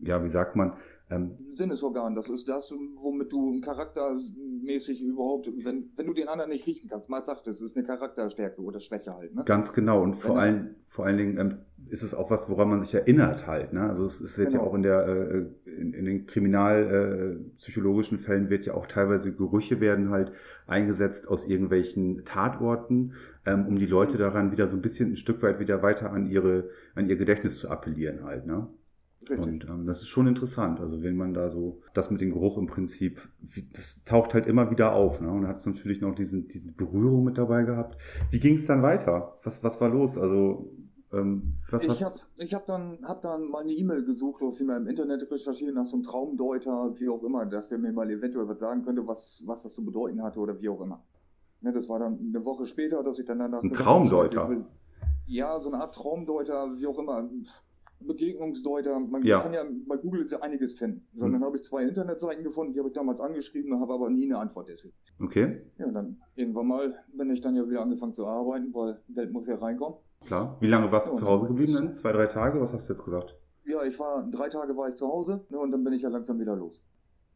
ja, wie sagt man, ähm, Sinnesorgan, das ist das, womit du charaktermäßig überhaupt, wenn, wenn du den anderen nicht riechen kannst, mal sagt, das ist eine Charakterstärke oder Schwäche halt. Ne? Ganz genau und vor, allen, vor allen Dingen ähm, ist es auch was, woran man sich erinnert halt. Ne? Also es, es wird genau. ja auch in der äh, in, in, den kriminalpsychologischen äh, Fällen wird ja auch teilweise Gerüche werden halt eingesetzt aus irgendwelchen Tatorten, ähm, um die Leute mhm. daran wieder so ein bisschen ein Stück weit wieder weiter an ihre an ihr Gedächtnis zu appellieren halt. Ne? Richtig. Und ähm, das ist schon interessant. Also wenn man da so das mit dem Geruch im Prinzip, wie, das taucht halt immer wieder auf. Ne? Und hat es natürlich noch diesen, diese Berührung mit dabei gehabt. Wie ging es dann weiter? Was, was war los? Also ähm, was ich habe ich hab dann, hab dann mal eine E-Mail gesucht, die mal im Internet recherchieren nach so einem Traumdeuter, wie auch immer, dass der mir mal eventuell was sagen könnte, was, was das zu bedeuten hatte oder wie auch immer. Ne, das war dann eine Woche später, dass ich dann danach... Ein Traumdeuter? Will, ja, so eine Art Traumdeuter, wie auch immer Begegnungsdeuter. Man ja. kann ja bei Google ja einiges finden. So, mhm. Dann habe ich zwei Internetseiten gefunden, die habe ich damals angeschrieben, habe aber nie eine Antwort deswegen. Okay. Ja, dann irgendwann mal bin ich dann ja wieder angefangen zu arbeiten, weil Geld muss ja reinkommen. Klar. Wie lange warst du ja, zu Hause geblieben dann? Zwei, drei Tage? Was hast du jetzt gesagt? Ja, ich war, drei Tage war ich zu Hause ne, und dann bin ich ja langsam wieder los.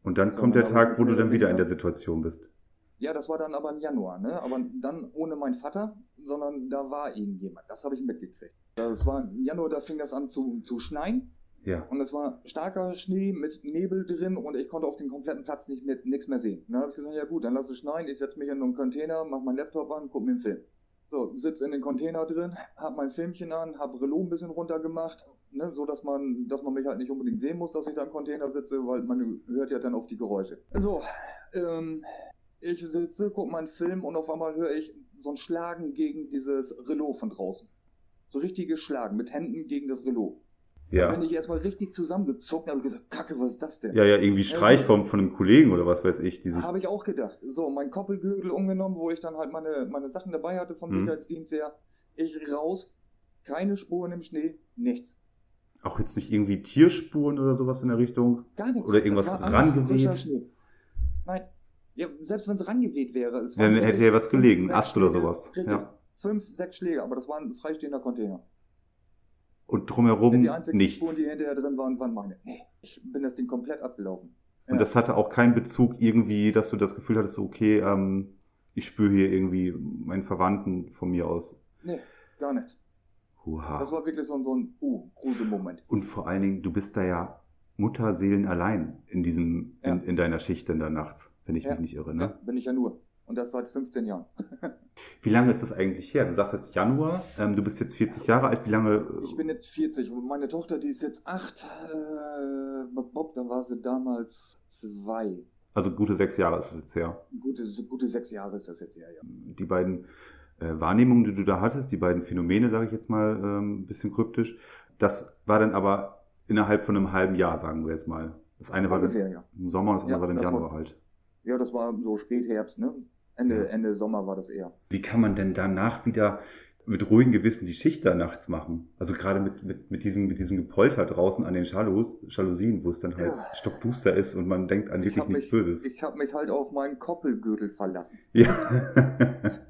Und dann kommt der Tag, wo du dann wieder in der Situation bist. Ja, das war dann aber im Januar, ne? Aber dann ohne meinen Vater, sondern da war irgendjemand. Das habe ich mitgekriegt. Das war im Januar, da fing das an zu, zu schneien. Ja. Und es war starker Schnee mit Nebel drin und ich konnte auf den kompletten Platz nicht mehr, nichts mehr sehen. dann habe ich gesagt, ja gut, dann lass es schneien, ich setze mich in einen Container, mach meinen Laptop an, guck mir einen Film. So, sitz in den Container drin, hab mein Filmchen an, hab Relot ein bisschen runtergemacht, ne, so dass man, dass man mich halt nicht unbedingt sehen muss, dass ich da im Container sitze, weil man hört ja dann auf die Geräusche. So, ähm, ich sitze, guck meinen Film und auf einmal höre ich so ein Schlagen gegen dieses Relot von draußen. So richtiges Schlagen mit Händen gegen das Relot. Ja. Da bin ich erstmal richtig zusammengezuckt und habe gesagt, Kacke, was ist das denn? Ja, ja, irgendwie Streich von, von einem Kollegen oder was weiß ich. Dieses... Habe ich auch gedacht. So, mein Koppelgürtel umgenommen, wo ich dann halt meine, meine Sachen dabei hatte vom hm. Sicherheitsdienst her. Ich raus, keine Spuren im Schnee, nichts. Auch jetzt nicht irgendwie Tierspuren oder sowas in der Richtung? Gar nichts. Oder irgendwas rangeweht? Nein. Ja, selbst wenn es rangeweht wäre. Es Dann hätte ja was gelegen, Ast oder sowas. Ja fünf, sechs Schläge, aber das war ein freistehender Container. Und drumherum die einzigen nichts. Spuren, die hinterher drin waren, waren meine. Nee, ich bin das Ding komplett abgelaufen. Und ja. das hatte auch keinen Bezug irgendwie, dass du das Gefühl hattest, okay, ähm, ich spüre hier irgendwie meinen Verwandten von mir aus. Nee, gar nicht. Huha. Das war wirklich so, so ein uh, Moment. Und vor allen Dingen, du bist da ja Mutterseelen allein in diesem, ja. in, in, deiner Schicht in der nachts, wenn ich ja. mich nicht irre, ne? Ja, bin ich ja nur. Und das seit 15 Jahren. [LAUGHS] Wie lange ist das eigentlich her? Du sagst jetzt Januar, ähm, du bist jetzt 40 Jahre alt. Wie lange? Äh, ich bin jetzt 40 und meine Tochter, die ist jetzt 8. Äh, Bob, dann war sie damals 2. Also gute sechs Jahre ist es jetzt her. Gute, gute sechs Jahre ist das jetzt her, ja. Die beiden äh, Wahrnehmungen, die du da hattest, die beiden Phänomene, sage ich jetzt mal ein ähm, bisschen kryptisch, das war dann aber innerhalb von einem halben Jahr, sagen wir jetzt mal. Das eine war Ungefähr, ja. im Sommer und das andere ja, war im Januar war, halt. Ja, das war so Spätherbst, ne? Ende, Ende Sommer war das eher. Wie kann man denn danach wieder mit ruhigem Gewissen die Schicht da nachts machen. Also gerade mit, mit, mit, diesem, mit diesem Gepolter draußen an den Jalous, Jalousien, wo es dann halt Ja. stockduster ist und man denkt an Ich wirklich habe nichts mich, Böses. ich hab mich halt auf meinen Koppelgürtel verlassen. ja. [LAUGHS]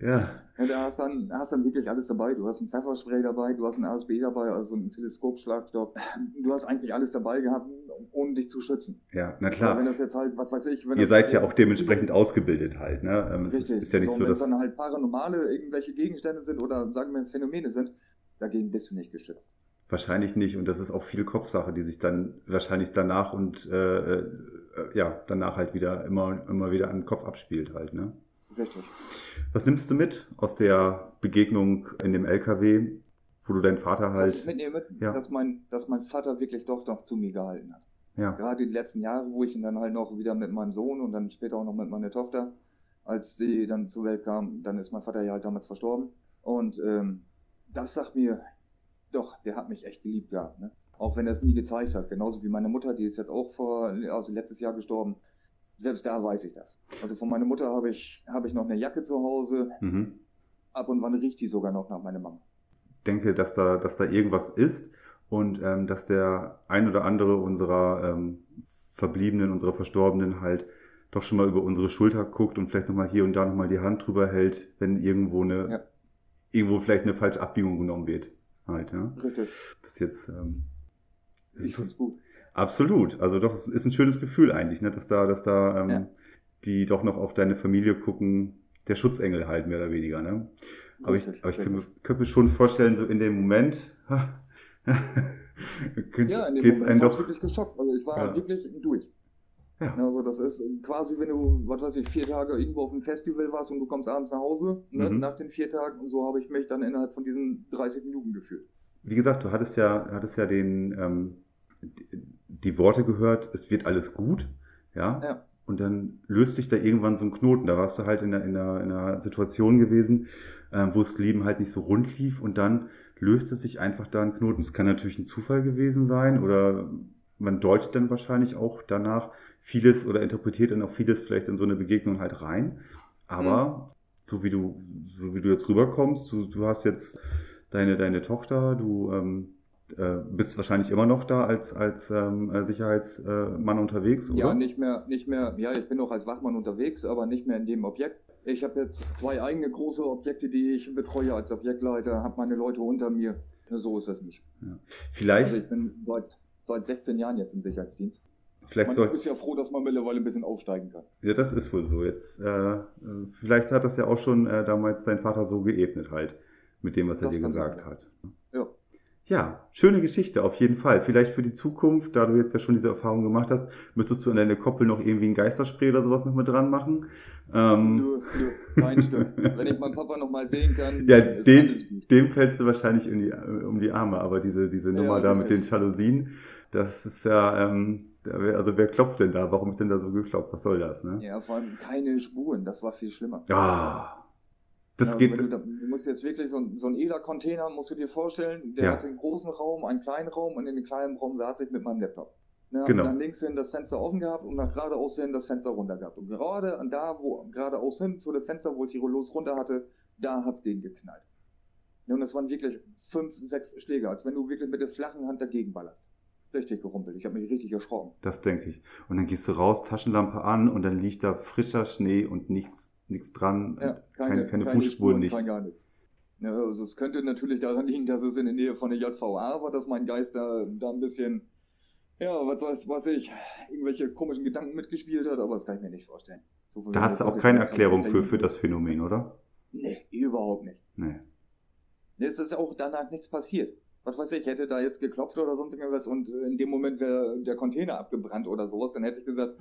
ja. Ja, da hast dann, hast dann wirklich alles dabei. Du hast ein Pfefferspray dabei, du hast ein ASB dabei, also einen Teleskopschlagstock. Du hast eigentlich alles dabei gehabt, um dich zu schützen. Ja, na Aber klar. wenn das jetzt halt, was weiß ich, wenn Ihr seid ja jetzt- auch dementsprechend ausgebildet halt, ne? Ähm, Es ist, Richtig. ist ja nicht so, wenn dass. dann halt paranormale irgendwelche Gegenstände sind oder sagen wir Phänomene sind, dagegen bist du nicht geschützt. Wahrscheinlich nicht. Und das ist auch viel Kopfsache, die sich dann wahrscheinlich danach und äh, äh, ja, danach halt wieder immer, immer wieder im Kopf abspielt halt, ne? Richtig. Was nimmst du mit aus der Begegnung in dem LKW, wo du deinen Vater Was ich halt. mitnehme, Ja. dass, mein, dass mein Vater wirklich doch noch zu mir gehalten hat. Ja. Gerade die letzten Jahre, wo ich ihn dann halt noch wieder mit meinem Sohn und dann später auch noch mit meiner Tochter, als sie dann zur Welt kam, dann ist mein Vater ja halt damals verstorben. Und ähm, das sagt mir, doch, der hat mich echt geliebt gehabt. Ne? Auch wenn er es nie gezeigt hat. Genauso wie meine Mutter, die ist jetzt auch vor, also letztes Jahr gestorben. Selbst da weiß ich das. Also von meiner Mutter habe ich, habe ich noch eine Jacke zu Hause. Mhm. Ab und wann riecht die sogar noch nach meiner Mama. denke, dass da, dass da irgendwas ist und ähm, dass der ein oder andere unserer ähm, Verbliebenen, unserer Verstorbenen halt doch schon mal über unsere Schulter guckt und vielleicht nochmal hier und da nochmal die Hand drüber hält, wenn irgendwo eine, Ja. irgendwo vielleicht eine falsche Abbiegung genommen wird. Halt, ne? Richtig. Das ist jetzt, ähm, ist Ich finde das, gut. Absolut. Also doch, es ist ein schönes Gefühl eigentlich, ne? dass da, dass da, ähm, Ja. die doch noch auf deine Familie gucken, der Schutzengel halt mehr oder weniger, ne? Aber ich, aber ich könnte, könnte mir schon vorstellen, so in dem Moment, [LAUGHS] könnte- Ja, in dem geht's Moment einen war ich doch. wirklich geschockt. Also ich war Ja. wirklich durch. Ja. Also das ist quasi, wenn du, was weiß ich, vier Tage irgendwo auf einem Festival warst und du kommst abends nach Hause, ne, Mhm. nach den vier Tagen, und so habe ich mich dann innerhalb von diesen 30 Minuten gefühlt. Wie gesagt, du hattest ja, hattest ja den, ähm, die Worte gehört, es wird alles gut, ja? Ja. Und dann löst sich da irgendwann so ein Knoten. Da warst du halt in einer, in einer, in einer Situation gewesen, ähm, wo das Leben halt nicht so rund lief und dann löst es sich einfach da ein Knoten. Es kann natürlich ein Zufall gewesen sein oder man deutet dann wahrscheinlich auch danach vieles oder interpretiert dann auch vieles vielleicht in so eine Begegnung halt rein. Aber so wie du, so wie du jetzt rüberkommst, du, du hast jetzt deine, deine Tochter, du ähm, äh, bist wahrscheinlich immer noch da als, als ähm, äh, Sicherheitsmann unterwegs, oder? Ja, nicht mehr, nicht mehr, ja, ich bin noch als Wachmann unterwegs, aber nicht mehr in dem Objekt. Ich habe jetzt zwei eigene große Objekte, die ich betreue als Objektleiter, habe meine Leute unter mir. So ist das nicht. Vielleicht, Also ich bin seit, seit 16 Jahren jetzt im Sicherheitsdienst. vielleicht Man soll, ist ja froh, dass man mittlerweile ein bisschen aufsteigen kann. ja, das ist wohl so. Jetzt, äh, vielleicht hat das ja auch schon äh, damals dein Vater so geebnet halt, mit dem, was er Das dir kann gesagt sein, hat. Ja. Ja, schöne Geschichte, auf jeden Fall. Vielleicht für die Zukunft, da du jetzt ja schon diese Erfahrung gemacht hast, müsstest du an deine Koppel noch irgendwie ein Geisterspray oder sowas noch mit dran machen. Ähm, Nö, nö, kein Stück. Wenn ich meinen Papa noch mal sehen kann, Ja, gut. dem fällst du wahrscheinlich in die, äh, um die Arme, aber diese, diese Ja, Nummer da mit den. Jalousien, das ist ja, ähm, also wer klopft denn da? Warum ist denn da so geklopft? Was soll das, ne? Ja, vor allem keine Spuren, das war viel schlimmer. Ah, das Ja, geht, du, da, du musst jetzt wirklich so, ein- so einen ELA-Container, musst du dir vorstellen, der Ja. hat einen großen Raum, einen kleinen Raum und in dem kleinen Raum saß ich mit meinem Laptop. Ne, Genau. Und dann links hin das Fenster offen gehabt und nach geradeaus hin das Fenster runter gehabt. Und gerade an da, wo geradeaus hin zu dem Fenster, wo ich die Rollos runter hatte, da hat's gegen geknallt. Ja, und das waren wirklich fünf, sechs Schläge, als wenn du wirklich mit der flachen Hand dagegen ballerst. Richtig gerumpelt. Ich habe mich richtig erschrocken. das denke ich. Und dann gehst du raus, Taschenlampe an und dann liegt da frischer Schnee und nichts, nichts dran, Ja, keine, keine, Fußspuren, Spuren, nichts. Kein gar nichts. Ja, also es könnte natürlich daran liegen, dass es in der Nähe von der JVA war, dass mein Geist da, da ein bisschen, ja, was weiß, weiß ich, irgendwelche komischen Gedanken mitgespielt hat, aber das kann ich mir nicht vorstellen. So Da hast du auch keine Erklärung für, für das Phänomen, oder? Nee, überhaupt nicht. Nee. Es ist auch danach nichts passiert. Was weiß ich, hätte da jetzt geklopft oder sonst irgendwas und in dem Moment wäre der Container abgebrannt oder sowas, dann hätte ich gesagt,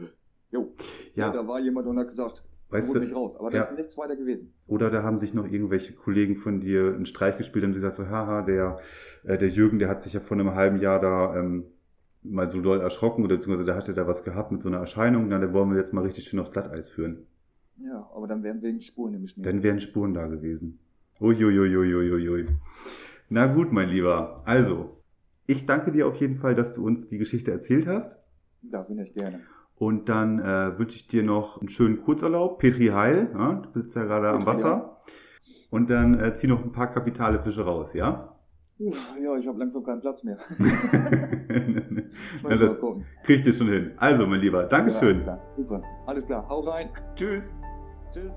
jo, ja, Ja, da war jemand und hat gesagt, weißt du, mich raus. Aber da ja. ist nichts weiter gewesen. Oder da haben sich noch irgendwelche Kollegen von dir einen Streich gespielt und gesagt so, haha, der, äh, der Jürgen, der hat sich ja vor einem halben Jahr da ähm, mal so doll erschrocken oder beziehungsweise der hatte da was gehabt mit so einer Erscheinung, na, dann wollen wir jetzt mal richtig schön aufs Glatteis führen. Ja, aber dann wären wegen Spuren im Schnee. Dann wären Spuren da gewesen. Uiuiuiuiui. Na gut, mein Lieber. Also, ich danke dir auf jeden Fall, dass du uns die Geschichte erzählt hast. Dafür nicht gerne. Und dann äh, wünsche ich dir noch einen schönen Kurzurlaub. Petri Heil, ja, du sitzt ja gerade am Wasser. und dann äh, zieh noch ein paar kapitale Fische raus, ja? Ja, ich habe langsam keinen Platz mehr. [LAUGHS] Na, das kriegt ihr schon hin. Also, mein Lieber, Dankeschön. Ja, alles klar. Super. Alles klar. Hau rein. Tschüss. Tschüss.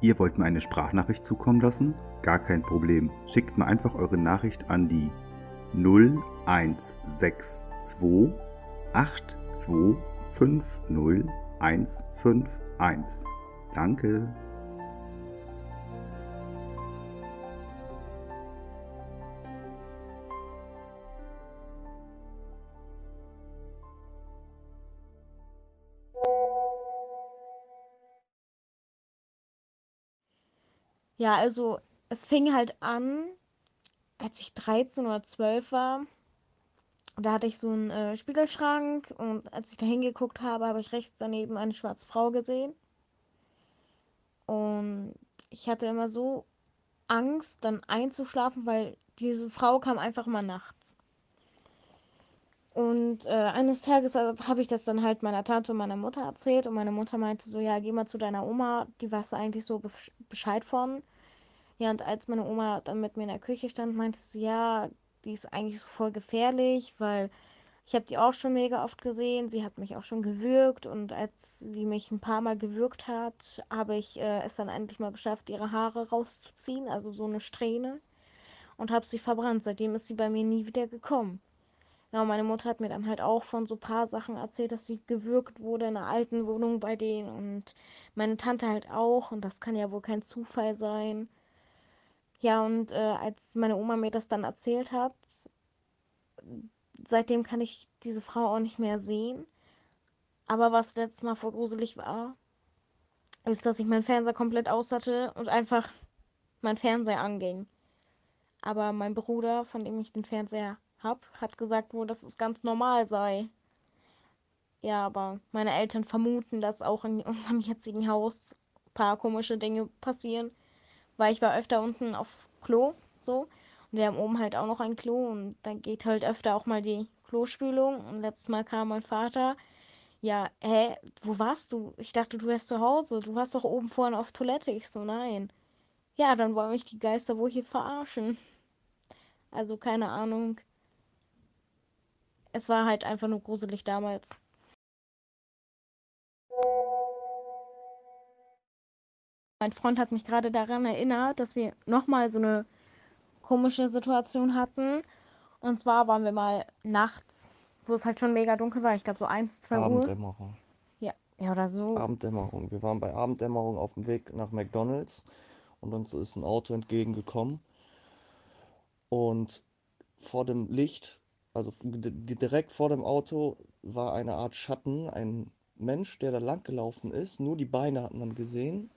Ihr wollt mir eine Sprachnachricht zukommen lassen? Gar kein Problem. Schickt mir einfach eure Nachricht an die 0162 8250151. Danke. Ja, also es fing halt an, als ich 13 oder 12 war. Da hatte ich so einen äh, Spiegelschrank und als ich da hingeguckt habe, habe ich rechts daneben eine schwarze Frau gesehen. Und ich hatte immer so Angst, dann einzuschlafen, weil diese Frau kam einfach mal nachts. Und äh, eines Tages habe ich das dann halt meiner Tante und meiner Mutter erzählt und meine Mutter meinte so, ja, geh mal zu deiner Oma, die weiß eigentlich so Bescheid von. Ja, und als meine Oma dann mit mir in der Küche stand, meinte sie, ja, die ist eigentlich so voll gefährlich, weil ich habe die auch schon mega oft gesehen. Sie hat mich auch schon gewürgt und als sie mich ein paar Mal gewürgt hat, habe ich äh, es dann endlich mal geschafft, ihre Haare rauszuziehen, also so eine Strähne, und habe sie verbrannt. Seitdem ist sie bei mir nie wieder gekommen. Ja, meine Mutter hat mir dann halt auch von so paar Sachen erzählt, dass sie gewürgt wurde in einer alten Wohnung bei denen und meine Tante halt auch und das kann ja wohl kein Zufall sein. Ja, und äh, als meine Oma mir das dann erzählt hat, seitdem kann ich diese Frau auch nicht mehr sehen. Aber was letztes Mal vor gruselig war, ist, dass ich meinen Fernseher komplett aus hatte und einfach mein Fernseher anging. Aber mein Bruder, von dem ich den Fernseher habe, hat gesagt wohl, dass es ganz normal sei. Ja, aber meine Eltern vermuten, dass auch in unserem jetzigen Haus ein paar komische Dinge passieren. Weil ich war öfter unten auf Klo, so. Und wir haben oben halt auch noch ein Klo und dann geht halt öfter auch mal die Klospülung. Und letztes Mal kam mein Vater. Ja, hä, wo warst du? Ich dachte, du wärst zu Hause. Du warst doch oben vorhin auf Toilette. Ich so, nein. Ja, dann wollen mich die Geister wohl hier verarschen. Also keine Ahnung es war halt einfach nur gruselig damals. Mein Freund hat mich gerade daran erinnert, dass wir nochmal so eine komische Situation hatten. Und zwar waren wir mal nachts, wo es halt schon mega dunkel war. Ich glaube so 1, 2 Uhr. Abenddämmerung. Ja, ja, oder so. Abenddämmerung. Wir waren bei Abenddämmerung auf dem Weg nach McDonalds und uns ist ein Auto entgegengekommen. Und vor dem Licht also direkt vor dem Auto war eine Art Schatten, ein Mensch, der da lang gelaufen ist. Nur die Beine hat man gesehen.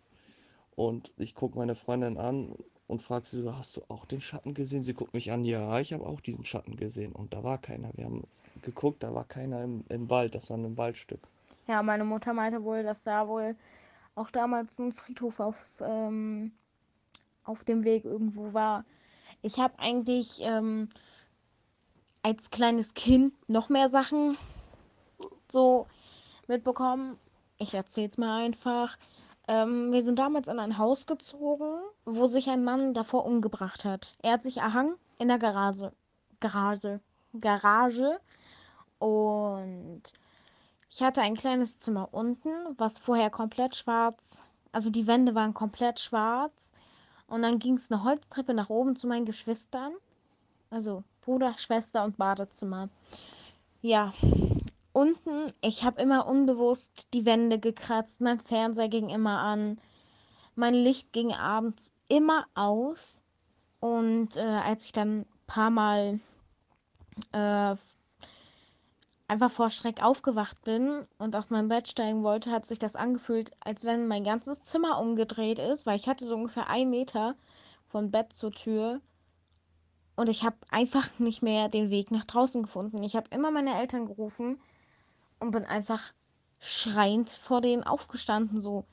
Und ich gucke meine Freundin an und frage sie so, hast du auch den Schatten gesehen? Sie guckt mich an, ja, ich habe auch diesen Schatten gesehen. Und da war keiner. Wir haben geguckt, da war keiner im, im Wald, das war ein Waldstück. Ja, meine Mutter meinte wohl, dass da wohl auch damals ein Friedhof auf, ähm, auf dem Weg irgendwo war. Ich habe eigentlich ähm, als kleines Kind noch mehr Sachen so mitbekommen. Ich erzähl's mal einfach. Ähm, wir sind damals in ein Haus gezogen, wo sich ein Mann davor umgebracht hat. Er hat sich erhangen in der Garage. Garage. Garage. Und ich hatte ein kleines Zimmer unten, was vorher komplett schwarz, also die Wände waren komplett schwarz. Und dann ging es eine Holztreppe nach oben zu meinen Geschwistern. Also Bruder, Schwester und Badezimmer. Ja, unten, ich habe immer unbewusst die Wände gekratzt, mein Fernseher ging immer an, mein Licht ging abends immer aus. Und äh, als ich dann ein paar Mal äh, einfach vor Schreck aufgewacht bin und aus meinem Bett steigen wollte, hat sich das angefühlt, als wenn mein ganzes Zimmer umgedreht ist, weil ich hatte so ungefähr einen Meter von Bett zur Tür und ich habe einfach nicht mehr den Weg nach draußen gefunden. Ich habe immer meine Eltern gerufen und bin einfach schreiend vor denen aufgestanden. So.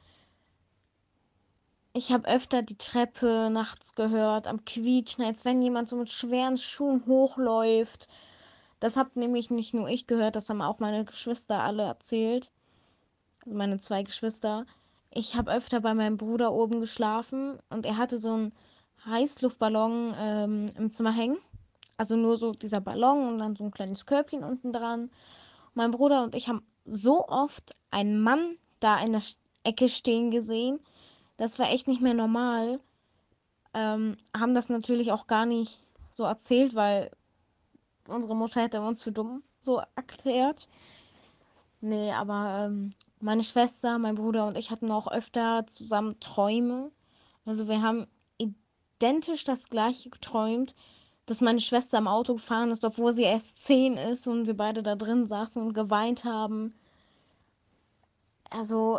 Ich habe öfter die Treppe nachts gehört, am Quietschen, als wenn jemand so mit schweren Schuhen hochläuft. Das habe nämlich nicht nur ich gehört, das haben auch meine Geschwister alle erzählt. Also meine zwei Geschwister. ich habe öfter bei meinem Bruder oben geschlafen und er hatte so einen Heißluftballon ähm, im Zimmer hängen. Also nur so dieser Ballon und dann so ein kleines Körbchen unten dran. Mein Bruder und ich haben so oft einen Mann da in der Ecke stehen gesehen. Das war echt nicht mehr normal. Ähm, haben das natürlich auch gar nicht so erzählt, weil unsere Mutter hätte uns für dumm so erklärt. Nee, aber ähm, meine Schwester, mein Bruder und ich hatten auch öfter zusammen Träume. Also wir haben identisch das gleiche geträumt, dass meine Schwester im Auto gefahren ist, obwohl sie erst zehn ist und wir beide da drin saßen und geweint haben. Also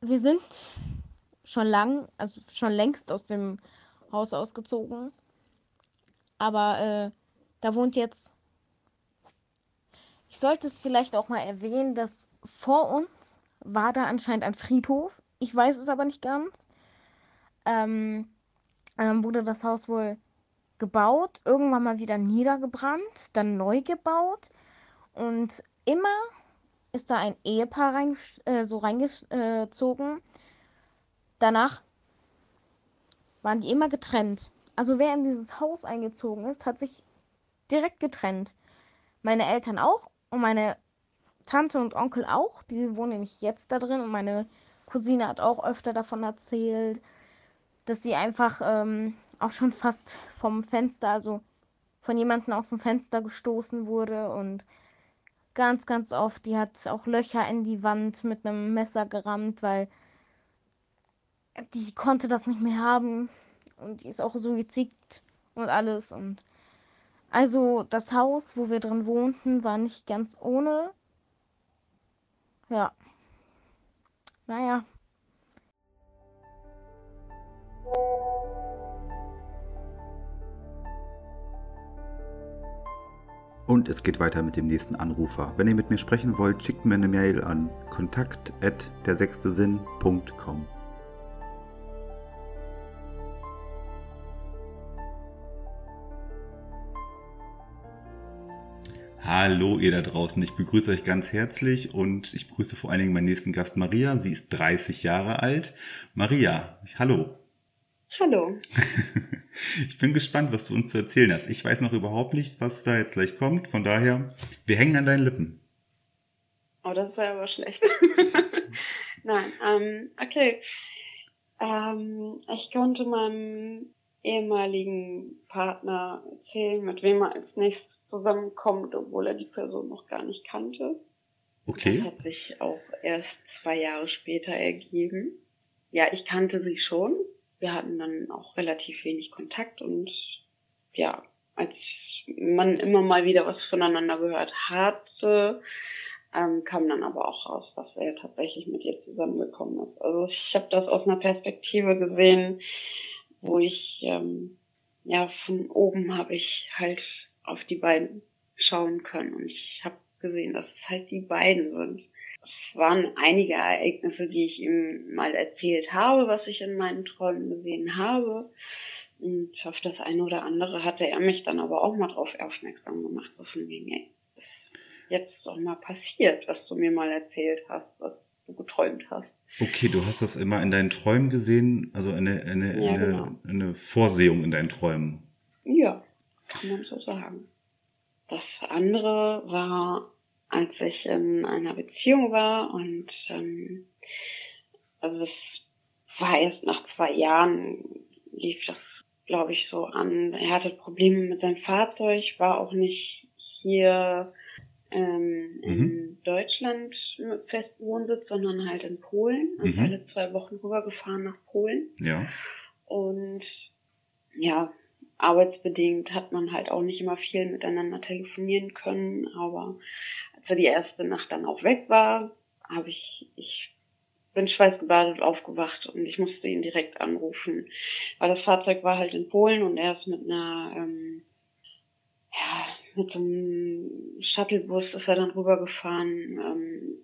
wir sind schon lang, also schon längst aus dem Haus ausgezogen. Aber äh, da wohnt jetzt. Ich sollte es vielleicht auch mal erwähnen, dass vor uns war da anscheinend ein Friedhof. Ich weiß es aber nicht ganz. Ähm, dann wurde das Haus wohl gebaut, irgendwann mal wieder niedergebrannt, dann neu gebaut. Und immer ist da ein Ehepaar rein, äh, so reingezogen. Danach waren die immer getrennt. Also wer in dieses Haus eingezogen ist, hat sich direkt getrennt. Meine Eltern auch und meine Tante und Onkel auch. Die wohnen nämlich jetzt da drin und meine Cousine hat auch öfter davon erzählt, dass sie einfach ähm, auch schon fast vom Fenster, also von jemandem aus dem Fenster gestoßen wurde und ganz, ganz oft, die hat auch Löcher in die Wand mit einem Messer gerammt, weil die konnte das nicht mehr haben und die ist auch Suizid und alles und also das Haus, wo wir drin wohnten, war nicht ganz ohne. Ja. Naja. Und es geht weiter mit dem nächsten Anrufer. Wenn ihr mit mir sprechen wollt, schickt mir eine Mail an kontakt at dersechstesinn.com. Hallo ihr da draußen, ich begrüße euch ganz herzlich und ich begrüße vor allen Dingen meinen nächsten Gast Maria. Sie ist 30 Jahre alt. Maria, hallo. Hallo. [LAUGHS] ich bin gespannt, was du uns zu erzählen hast. Ich weiß noch überhaupt nicht, was da jetzt gleich kommt. Von daher, wir hängen an deinen Lippen. Oh, das wäre aber schlecht. [LAUGHS] Nein, ähm, okay. Ähm, ich konnte meinem ehemaligen Partner erzählen, mit wem er als nächstes zusammenkommt, obwohl er die Person noch gar nicht kannte. Okay. Das hat sich auch erst zwei Jahre später ergeben. Ja, ich kannte sie schon. Wir hatten dann auch relativ wenig Kontakt und ja, als man immer mal wieder was voneinander gehört hatte, ähm, kam dann aber auch raus, dass er tatsächlich mit ihr zusammengekommen ist. Also ich habe das aus einer Perspektive gesehen, wo ich ähm, ja von oben habe ich halt auf die beiden schauen können. Und ich habe gesehen, dass es halt die beiden sind. Waren einige Ereignisse, die ich ihm mal erzählt habe, was ich in meinen Träumen gesehen habe. Und auf das eine oder andere hatte er mich dann aber auch mal drauf aufmerksam gemacht, so von wegen, ey, das ist jetzt doch mal passiert, was du mir mal erzählt hast, was du geträumt hast. Okay, du hast das immer in deinen Träumen gesehen, also eine, eine, Ja, eine, genau. eine Vorsehung in deinen Träumen. Ja, kann man so sagen. Das andere war, als ich in einer Beziehung war und ähm, also es war erst nach zwei Jahren lief das, glaube ich, so an. Er hatte Probleme mit seinem Fahrzeug, war auch nicht hier ähm, in Deutschland mit festem Wohnsitz, sondern halt in Polen. Und Mhm. alle zwei Wochen rübergefahren nach Polen. Ja. Und ja, arbeitsbedingt hat man halt auch nicht immer viel miteinander telefonieren können. Aber als er die erste Nacht dann auch weg war, habe ich, ich bin schweißgebadet aufgewacht und ich musste ihn direkt anrufen. Weil das Fahrzeug war halt in Polen und er ist mit einer, ähm, ja, mit so einem Shuttlebus ist er dann rübergefahren, ähm,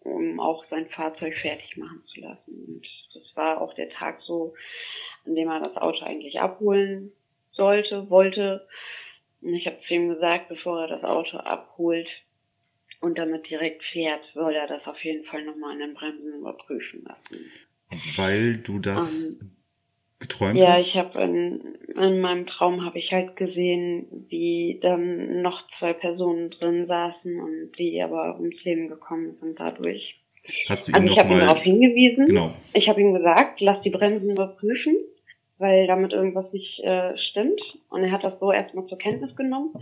um auch sein Fahrzeug fertig machen zu lassen. Und das war auch der Tag so, an dem er das Auto eigentlich abholen sollte, wollte. Und ich habe zu ihm gesagt, bevor er das Auto abholt, und damit direkt fährt, soll er das auf jeden Fall nochmal an den Bremsen überprüfen lassen. Weil du das Ähm, geträumt Ja, hast? ich habe in, in meinem Traum habe ich halt gesehen, wie dann noch zwei Personen drin saßen und die aber ums Leben gekommen sind dadurch. Hast du ihm Also ich habe ihn darauf hingewiesen. Genau. Ich habe ihm gesagt, lass die Bremsen überprüfen, weil damit irgendwas nicht äh, stimmt. Und er hat das so erstmal zur Kenntnis genommen.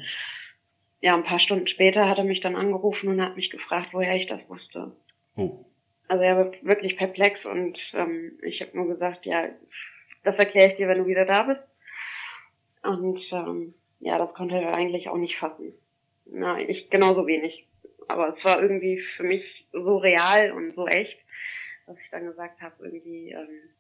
Ja, ein paar Stunden später hat er mich dann angerufen und hat mich gefragt, woher ich das wusste. Oh, Also er war wirklich perplex und ähm, ich habe nur gesagt, ja, das erkläre ich dir, wenn du wieder da bist. Und ähm, ja, das konnte er eigentlich auch nicht fassen. Na, ich genauso wenig. Aber es war irgendwie für mich so real und so echt, dass ich dann gesagt habe, irgendwie, ähm,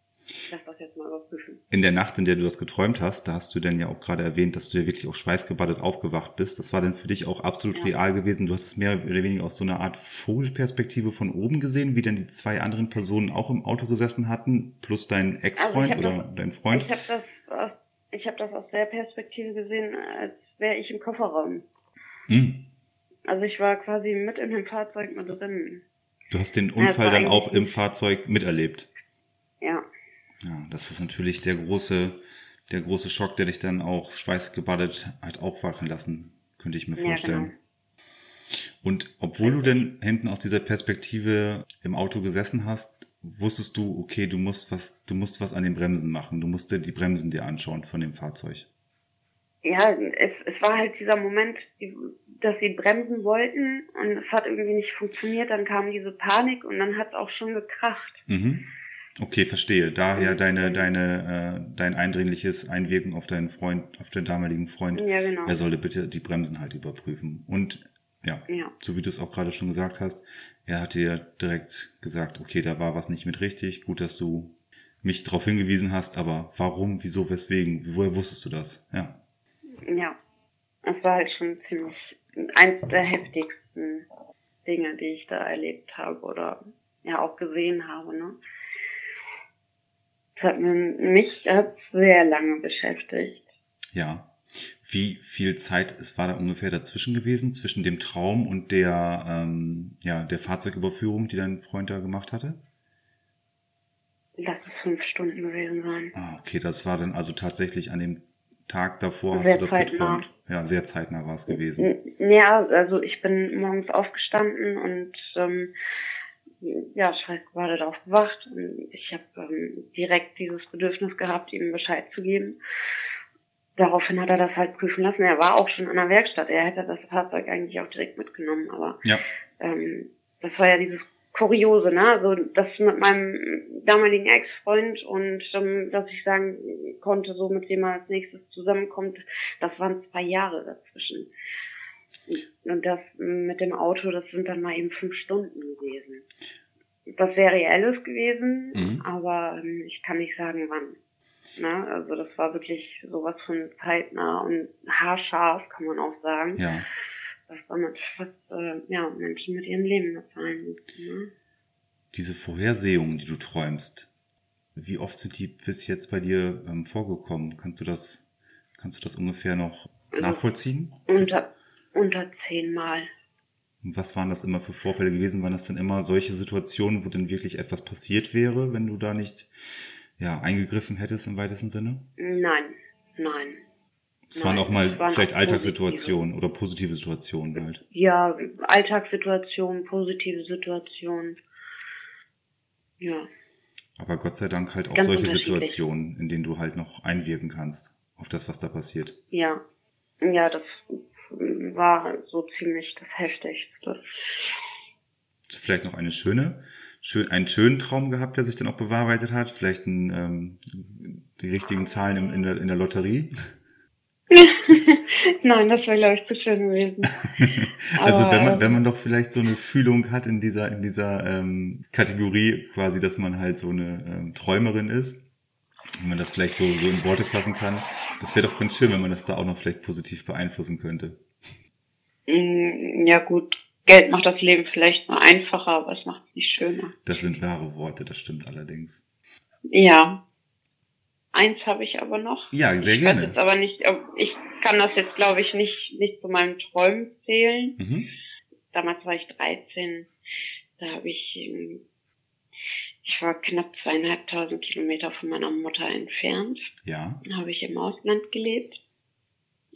lass das jetzt mal überprüfen. in der Nacht, in der du das geträumt hast, da hast du dann ja auch gerade erwähnt, dass du ja wirklich auch schweißgebadet aufgewacht bist. Das war dann für dich auch absolut Ja. real gewesen. Du hast es mehr oder weniger aus so einer Art Vogelperspektive von oben gesehen, wie dann die zwei anderen Personen auch im Auto gesessen hatten, plus dein Ex-Freund Also ich hab oder dein Freund. Ich habe das, aus, ich habe das aus der Perspektive gesehen, als wäre ich im Kofferraum. Hm. Also ich war quasi mit in dem Fahrzeug mit drin. Du hast den Unfall war dann auch im Fahrzeug miterlebt. Ja. Ja, das ist natürlich der große, der große Schock, der dich dann auch schweißgebadet hat aufwachen lassen, könnte ich mir Ja, vorstellen. genau. Und obwohl du denn hinten aus dieser Perspektive im Auto gesessen hast, wusstest du, okay, du musst was, du musst was an den Bremsen machen. Du musst dir die Bremsen dir anschauen von dem Fahrzeug. Ja, es, es war halt dieser Moment, dass sie bremsen wollten und es hat irgendwie nicht funktioniert. Dann kam diese Panik und dann hat es auch schon gekracht. Mhm. Okay, verstehe. Daher Und, deine, deine, äh, dein eindringliches Einwirken auf deinen Freund, auf den damaligen Freund. Ja, genau. Er sollte bitte die Bremsen halt überprüfen. Und ja, Ja. so wie du es auch gerade schon gesagt hast, er hat dir direkt gesagt, okay, da war was nicht mit richtig. Gut, dass du mich darauf hingewiesen hast, aber warum, wieso, weswegen? Woher wusstest du das? Ja. Ja. Es war halt schon ziemlich eins der heftigsten Dinge, die ich da erlebt habe oder ja auch gesehen habe. Ne? Das hat mich hat's sehr lange beschäftigt. Ja. Wie viel Zeit es war da ungefähr dazwischen gewesen, zwischen dem Traum und der, ähm, ja, der Fahrzeugüberführung, die dein Freund da gemacht hatte? Lass es fünf Stunden gewesen sein. Ah, okay, das war dann also tatsächlich an dem Tag davor hast Sehr du das zeitnah. geträumt. Ja, sehr zeitnah war es gewesen. Ja, also ich bin morgens aufgestanden und ähm, ja, schweißgebadet aufgewacht und ich habe ähm, direkt dieses Bedürfnis gehabt, ihm Bescheid zu geben. Daraufhin hat er das halt prüfen lassen. Er war auch schon an der Werkstatt. Er hätte das Fahrzeug eigentlich auch direkt mitgenommen, aber Ja, ähm, das war ja dieses Kuriose, ne? Also das mit meinem damaligen Ex-Freund und ähm, dass ich sagen konnte, so mit wem er als nächstes zusammenkommt, das waren zwei Jahre dazwischen. Und das mit dem Auto, das sind dann mal eben fünf Stunden gewesen. Das wäre reelles gewesen, Mhm. aber ähm, ich kann nicht sagen wann. Ne? Also das war wirklich sowas von zeitnah und haarscharf, kann man auch sagen ja. was damit fast äh, ja, Menschen mit ihrem Leben bezahlen mussten. Ne? Diese Vorhersehungen, die du träumst, wie oft sind die bis jetzt bei dir ähm, vorgekommen? Kannst du das, kannst du das ungefähr noch Also nachvollziehen? Unter, unter zehnmal. Und was waren das immer für Vorfälle gewesen? Waren das dann immer solche Situationen, wo dann wirklich etwas passiert wäre, wenn du da nicht ja, eingegriffen hättest im weitesten Sinne? Nein, nein. Es waren auch mal waren vielleicht auch Alltagssituationen oder positive Situationen halt. Ja, Alltagssituationen, positive Situationen. Ja, Aber Gott sei Dank halt auch Ganz solche. Situationen, in denen du halt noch einwirken kannst auf das, was da passiert. ja. Ja, das war so ziemlich das Heftigste. Vielleicht noch eine schöne, schön, einen schönen Traum gehabt, der sich dann auch bewahrheitet hat. Vielleicht ein, ähm, die richtigen Zahlen im, in, der, in der Lotterie. [LAUGHS] Nein, das wäre, glaube ich, zu schön gewesen. [LAUGHS] also Aber, wenn man, wenn man doch vielleicht so eine Fühlung hat in dieser, in dieser ähm, Kategorie quasi, dass man halt so eine ähm, Träumerin ist, wenn man das vielleicht so, so in Worte fassen kann, das wäre doch ganz schön, wenn man das da auch noch vielleicht positiv beeinflussen könnte. Mm, Ja gut, Geld macht das Leben vielleicht nur einfacher, aber es macht es nicht schöner. Das sind wahre Worte, das stimmt allerdings. Ja. Eins habe ich aber noch. Ja, sehr ich weiß gerne. jetzt aber nicht, ich kann das jetzt glaube ich nicht, nicht zu meinen Träumen zählen. Mhm. damals war ich 13, da habe ich, ähm, ich war knapp zweieinhalbtausend Kilometer von meiner Mutter entfernt. Ja. Da habe ich im Ausland gelebt.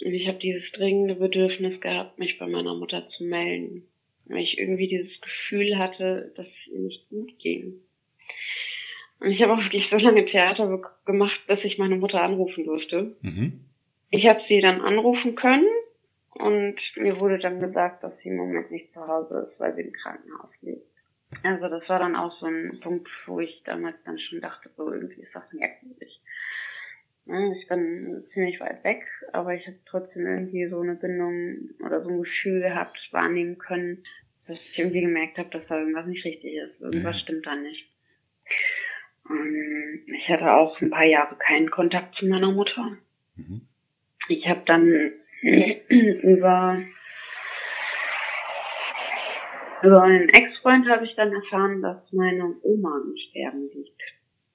Und ich habe dieses dringende Bedürfnis gehabt, mich bei meiner Mutter zu melden. Weil ich irgendwie dieses Gefühl hatte, dass es ihr nicht gut ging. Und ich habe auch wirklich so lange Theater gemacht, bis ich meine Mutter anrufen durfte. Mhm. Ich habe sie dann anrufen können und mir wurde dann gesagt, dass sie im Moment nicht zu Hause ist, weil sie im Krankenhaus liegt. Also das war dann auch so ein Punkt, wo ich damals dann schon dachte, so irgendwie ist das merkwürdig. Ich bin ziemlich weit weg, aber ich habe trotzdem irgendwie so eine Bindung oder so ein Gefühl gehabt, wahrnehmen können, dass ich irgendwie gemerkt habe, dass da irgendwas nicht richtig ist. Irgendwas Ja. stimmt da nicht. Ich hatte auch ein paar Jahre keinen Kontakt zu meiner Mutter. Mhm. Ich habe dann [CLEARS THROAT] über über einen Ex-Freund habe ich dann erfahren, dass meine Oma im Sterben liegt.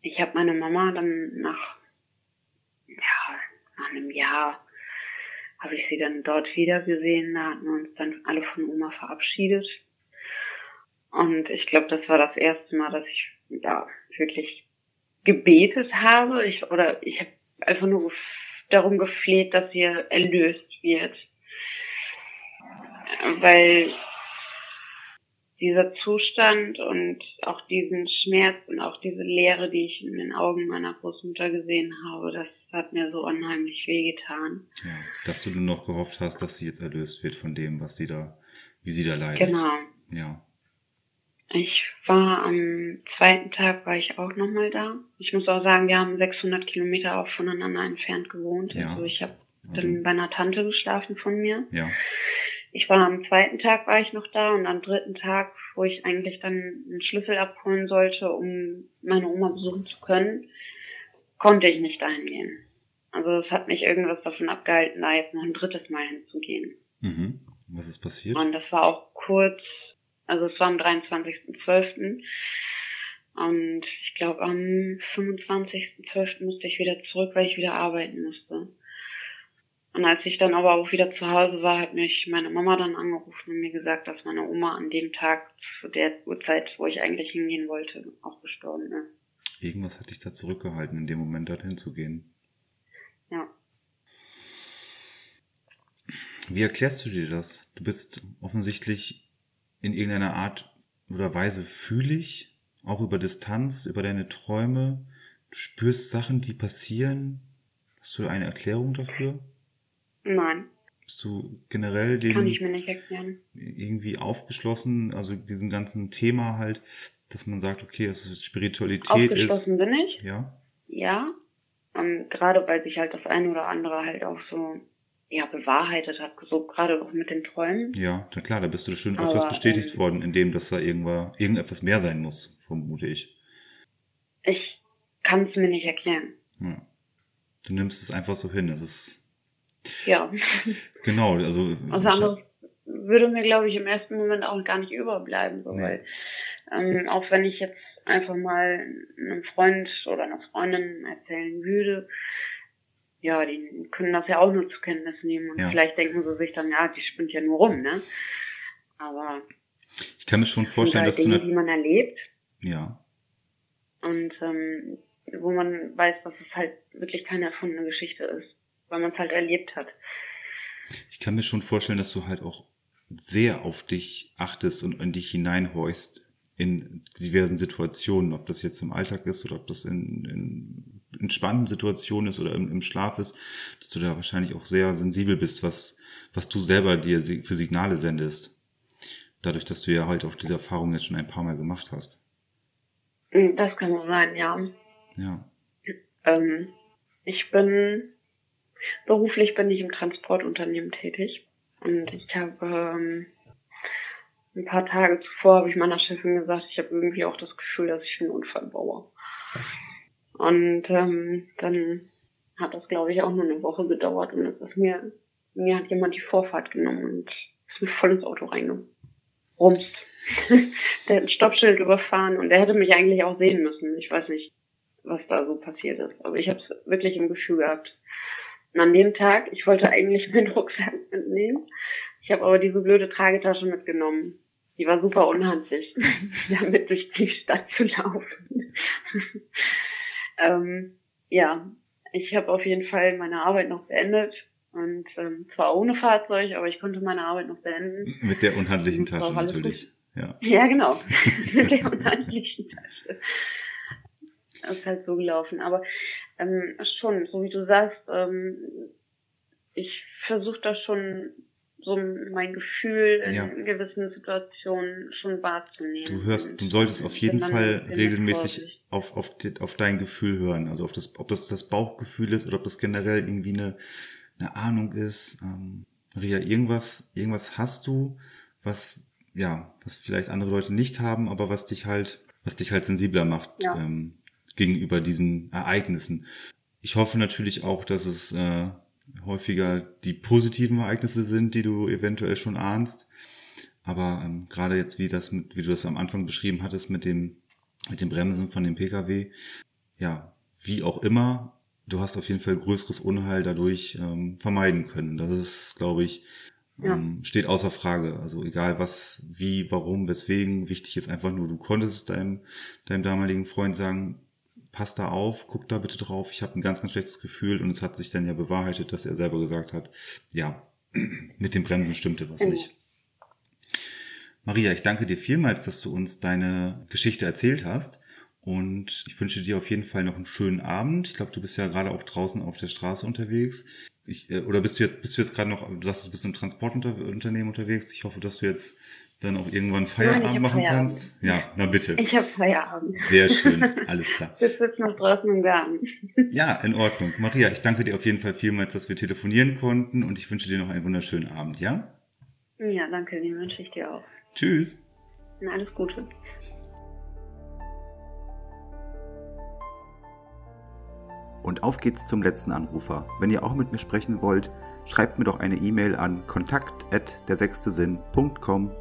Ich habe meine Mama dann nach ja nach einem Jahr habe ich sie dann dort wieder gesehen. Da hatten wir uns dann alle von Oma verabschiedet. Und ich glaube, das war das erste Mal, dass ich ja wirklich gebetet habe. Ich oder ich habe einfach nur darum gefleht, dass sie erlöst wird. Weil dieser Zustand und auch diesen Schmerz und auch diese Leere, die ich in den Augen meiner Großmutter gesehen habe, das hat mir so unheimlich wehgetan. Ja. Dass du nur noch gehofft hast, dass sie jetzt erlöst wird von dem, was sie da, wie sie da leidet. Genau. Ja. Ich war am zweiten Tag war ich auch nochmal da. Ich muss auch sagen, wir haben 600 Kilometer auch voneinander entfernt gewohnt. Ja. Also ich habe Also, dann bei einer Tante geschlafen von mir. ja. Ich war am zweiten Tag war ich noch da und am dritten Tag, wo ich eigentlich dann einen Schlüssel abholen sollte, um meine Oma besuchen zu können, konnte ich nicht dahin gehen. Also es hat mich irgendwas davon abgehalten, da jetzt noch ein drittes Mal hinzugehen. Mhm. Was ist passiert? Und das war auch kurz, also es war am 23.12. Und ich glaube am 25.12. musste ich wieder zurück, weil ich wieder arbeiten musste. Und als ich dann aber auch wieder zu Hause war, hat mich meine Mama dann angerufen und mir gesagt, dass meine Oma an dem Tag zu der Uhrzeit, wo ich eigentlich hingehen wollte, auch gestorben ist. Irgendwas hat dich da zurückgehalten, in dem Moment dorthin zu gehen. Ja. Wie erklärst du dir das? Du bist offensichtlich in irgendeiner Art oder Weise fühlig, auch über Distanz, über deine Träume. Du spürst Sachen, die passieren. Hast du eine Erklärung dafür? Nein, Bist du generell kann ich dem mir nicht erklären. irgendwie aufgeschlossen, also diesem ganzen Thema halt, dass man sagt, okay, also Spiritualität Aufgeschlossen ist. bin ich. Ja, Ja, ähm, gerade weil sich halt das eine oder andere halt auch so ja bewahrheitet hat, so gerade auch mit den Träumen. ja, na klar, da bist du Aber, öfters bestätigt ähm, worden, indem dass da irgendwo, irgendetwas mehr sein muss, vermute ich. Ich kann es mir nicht erklären. Ja. Du nimmst es einfach so hin. Das ist Ja, genau, also was anderes würde mir glaube ich im ersten Moment auch gar nicht überbleiben, so, Nee. weil ähm, auch wenn ich jetzt einfach mal einem Freund oder einer Freundin erzählen würde, ja, die können das ja auch nur zur Kenntnis nehmen und Ja. vielleicht denken sie sich dann, ja, die spinnt ja nur rum, ne? Aber ich kann mir schon vorstellen, halt dass du Dinge, eine, die man erlebt ja, und ähm, wo man weiß, dass es halt wirklich keine erfundene Geschichte ist, weil man es halt erlebt hat. ich kann mir schon vorstellen, dass du halt auch sehr auf dich achtest und in dich hineinhorchst in diversen Situationen, ob das jetzt im Alltag ist oder ob das in, in entspannten Situationen ist oder im, im Schlaf ist, dass du da wahrscheinlich auch sehr sensibel bist, was, was du selber dir für Signale sendest. Dadurch, dass du ja halt auch diese Erfahrung jetzt schon ein paar Mal gemacht hast. Mm, Das kann so sein, ja. Ja. Ähm, ich bin beruflich bin ich im Transportunternehmen tätig und ich habe ähm, ein paar Tage zuvor habe ich meiner Chefin gesagt, ich habe irgendwie auch das Gefühl, dass ich einen Unfall baue. Und ähm, dann hat das glaube ich auch nur eine Woche gedauert und es ist mir mir hat jemand die Vorfahrt genommen und ist mir voll ins Auto reingerumst. [LAUGHS] der hat ein Stoppschild überfahren und der hätte mich eigentlich auch sehen müssen. Ich weiß nicht, was da so passiert ist. Aber ich habe es wirklich im Gefühl gehabt. Und an dem Tag, ich wollte eigentlich [LAUGHS] meinen Rucksack mitnehmen. Ich habe aber diese blöde Tragetasche mitgenommen. Die war super unhandlich, [LAUGHS] damit durch die Stadt zu laufen. ähm, ja, ich habe auf jeden Fall meine Arbeit noch beendet und ähm, zwar ohne Fahrzeug, aber ich konnte meine Arbeit noch beenden. Mit der unhandlichen Tasche natürlich. Ja. ja, genau. [LAUGHS] Mit der unhandlichen Tasche. Das ist halt so gelaufen. Aber ähm, schon, so wie du sagst, ähm, ich versuche das schon so mein Gefühl in ja. gewissen Situationen schon wahrzunehmen. Du hörst, du solltest auf jeden Fall regelmäßig auf, auf, auf dein Gefühl hören. Also auf das, ob das das Bauchgefühl ist oder ob das generell irgendwie eine, eine Ahnung ist. Ähm, Maria, irgendwas, irgendwas hast du, was, ja, was vielleicht andere Leute nicht haben, aber was dich halt, was dich halt sensibler macht ja. ähm, gegenüber diesen Ereignissen. Ich hoffe natürlich auch, dass es äh, häufiger die positiven Ereignisse sind, die du eventuell schon ahnst. Aber ähm, gerade jetzt, wie das mit, wie du das am Anfang beschrieben hattest mit dem, mit dem Bremsen von dem Pkw, ja, wie auch immer, du hast auf jeden Fall größeres Unheil dadurch ähm, vermeiden können. Das ist, glaube ich, ähm, steht außer Frage. Also egal was, wie, warum, weswegen, wichtig ist einfach nur, du konntest deinem, deinem damaligen Freund sagen, pass da auf, guck da bitte drauf, ich habe ein ganz, ganz schlechtes Gefühl und es hat sich dann ja bewahrheitet, dass er selber gesagt hat, ja, [CLEARS THROAT] mit dem Bremsen stimmte was nicht. Maria, ich danke dir vielmals, dass du uns deine Geschichte erzählt hast. Und ich wünsche dir auf jeden Fall noch einen schönen Abend. Ich glaube, du bist ja gerade auch draußen auf der Straße unterwegs. Ich, äh, oder bist du jetzt, bist du jetzt gerade noch, du sagst, du bist im Transportunternehmen unterwegs. Ich hoffe, dass du jetzt dann auch irgendwann Feierabend Nein, machen Feierabend. kannst? Ja, na bitte. Ich habe Feierabend. Sehr schön, [LAUGHS] alles klar. Ich sitze noch draußen im Garten. Ja, in Ordnung. Maria, ich danke dir auf jeden Fall vielmals, dass wir telefonieren konnten und ich wünsche dir noch einen wunderschönen Abend, ja? Ja, danke, den wünsche ich dir auch. Tschüss. Na, alles Gute. Und auf geht's zum letzten Anrufer. Wenn ihr auch mit mir sprechen wollt, schreibt mir doch eine E-Mail an kontakt@dersechstesinn.com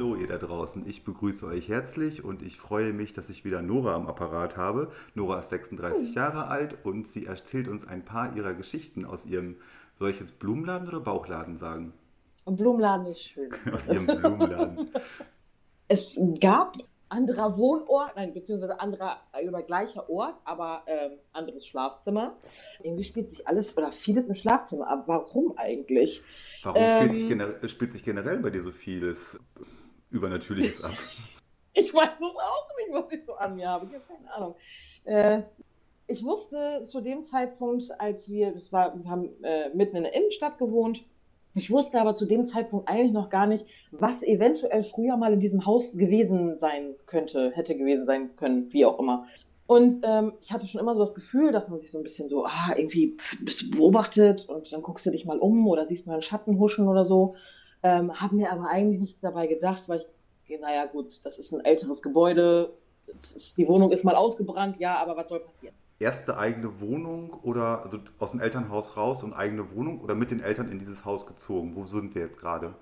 Hallo ihr da draußen, ich begrüße euch herzlich und ich freue mich, dass ich wieder Nora am Apparat habe. Nora ist 36 Jahre alt und sie erzählt uns ein paar ihrer Geschichten aus ihrem, soll ich jetzt Blumenladen oder Bauchladen sagen? Blumenladen ist schön. [LAUGHS] aus ihrem Blumenladen. es gab anderer Wohnort, nein, beziehungsweise anderer, über gleicher Ort, aber ähm, anderes Schlafzimmer. Irgendwie spielt sich alles oder vieles im Schlafzimmer ab. Warum eigentlich? Warum ähm, sich spielt sich generell bei dir so vieles Übernatürliches ab? [LAUGHS] ich weiß es auch nicht, was ich so an mir habe. Ich habe keine Ahnung. Äh, ich wusste zu dem Zeitpunkt, als wir, das war, wir haben äh, mitten in der Innenstadt gewohnt. Ich wusste aber zu dem Zeitpunkt eigentlich noch gar nicht, was eventuell früher mal in diesem Haus gewesen sein könnte, hätte gewesen sein können, wie auch immer. Und ähm, ich hatte schon immer so das Gefühl, dass man sich so ein bisschen so, ah, irgendwie bist du beobachtet und dann guckst du dich mal um oder siehst mal einen Schatten huschen oder so. Ähm, habe mir aber eigentlich nichts dabei gedacht, weil ich, naja gut, das ist ein älteres Gebäude, ist, die Wohnung ist mal ausgebrannt, ja, aber was soll passieren? Erste eigene Wohnung oder also aus dem Elternhaus raus und eigene Wohnung oder mit den Eltern in dieses Haus gezogen? Wo sind wir jetzt gerade?